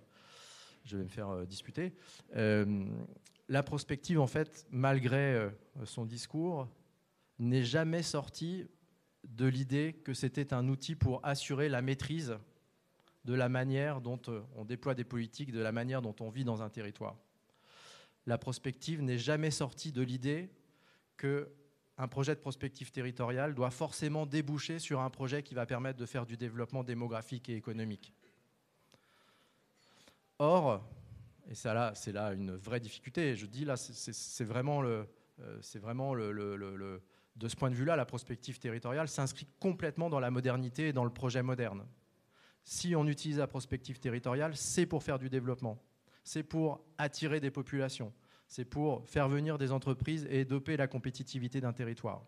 je vais me faire disputer. la prospective, en fait, malgré son discours, n'est jamais sortie de l'idée que c'était un outil pour assurer la maîtrise de la manière dont euh, on déploie des politiques, de la manière dont on vit dans un territoire. La prospective n'est jamais sortie de l'idée que un projet de prospective territoriale doit forcément déboucher sur un projet qui va permettre de faire du développement démographique et économique. Or, et c'est là, là une vraie difficulté, je dis là, c'est vraiment, de ce point de vue-là, la prospective territoriale s'inscrit complètement dans la modernité et dans le projet moderne. Si on utilise la prospective territoriale, c'est pour faire du développement, c'est pour attirer des populations, c'est pour faire venir des entreprises et doper la compétitivité d'un territoire.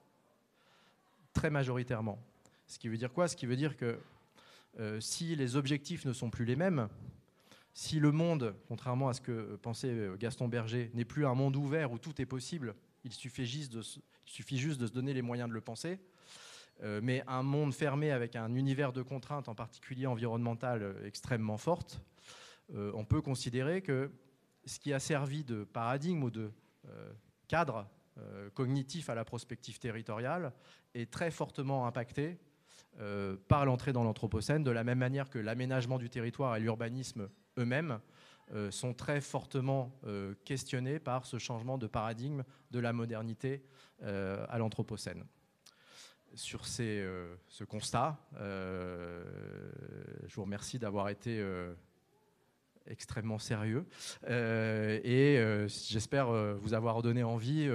Très majoritairement. Ce qui veut dire quoi? Ce qui veut dire que euh, si les objectifs ne sont plus les mêmes, si le monde, contrairement à ce que pensait euh, Gaston Berger, n'est plus un monde ouvert où tout est possible, il suffit juste de, se donner les moyens de le penser, mais un monde fermé avec un univers de contraintes, en particulier environnementales, extrêmement fortes, on peut considérer que ce qui a servi de paradigme ou de euh, cadre euh, cognitif à la prospective territoriale est très fortement impacté euh, par l'entrée dans l'Anthropocène, de la même manière que l'aménagement du territoire et l'urbanisme eux-mêmes sont très fortement questionnés par ce changement de paradigme de la modernité à l'Anthropocène. Sur ce constat, je vous remercie d'avoir été extrêmement sérieux. Euh, et euh, j'espère euh, vous avoir donné envie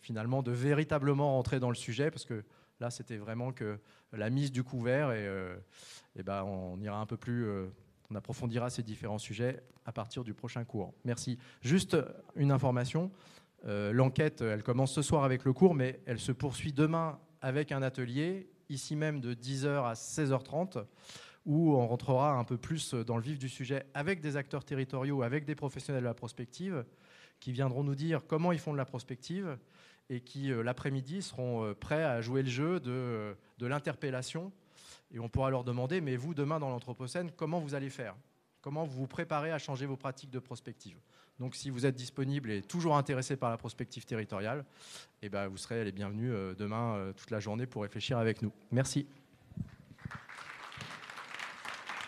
finalement de véritablement rentrer dans le sujet, parce que là c'était vraiment que la mise du couvert et, et ben, on ira un peu plus, on approfondira ces différents sujets à partir du prochain cours. Merci. Juste une information. L'enquête, elle commence ce soir avec le cours, mais elle se poursuit demain avec un atelier, ici même de 10h à 16h30 où on rentrera un peu plus dans le vif du sujet avec des acteurs territoriaux, avec des professionnels de la prospective, qui viendront nous dire comment ils font de la prospective et qui, euh, l'après-midi, seront euh, prêts à jouer le jeu de, euh, de l'interpellation. Et on pourra leur demander, mais vous, demain, dans l'Anthropocène, comment vous allez faire? Comment vous vous préparez à changer vos pratiques de prospective? Donc, si vous êtes disponible et toujours intéressé par la prospective territoriale, eh ben, vous serez les bienvenus demain toute la journée pour réfléchir avec nous. Merci.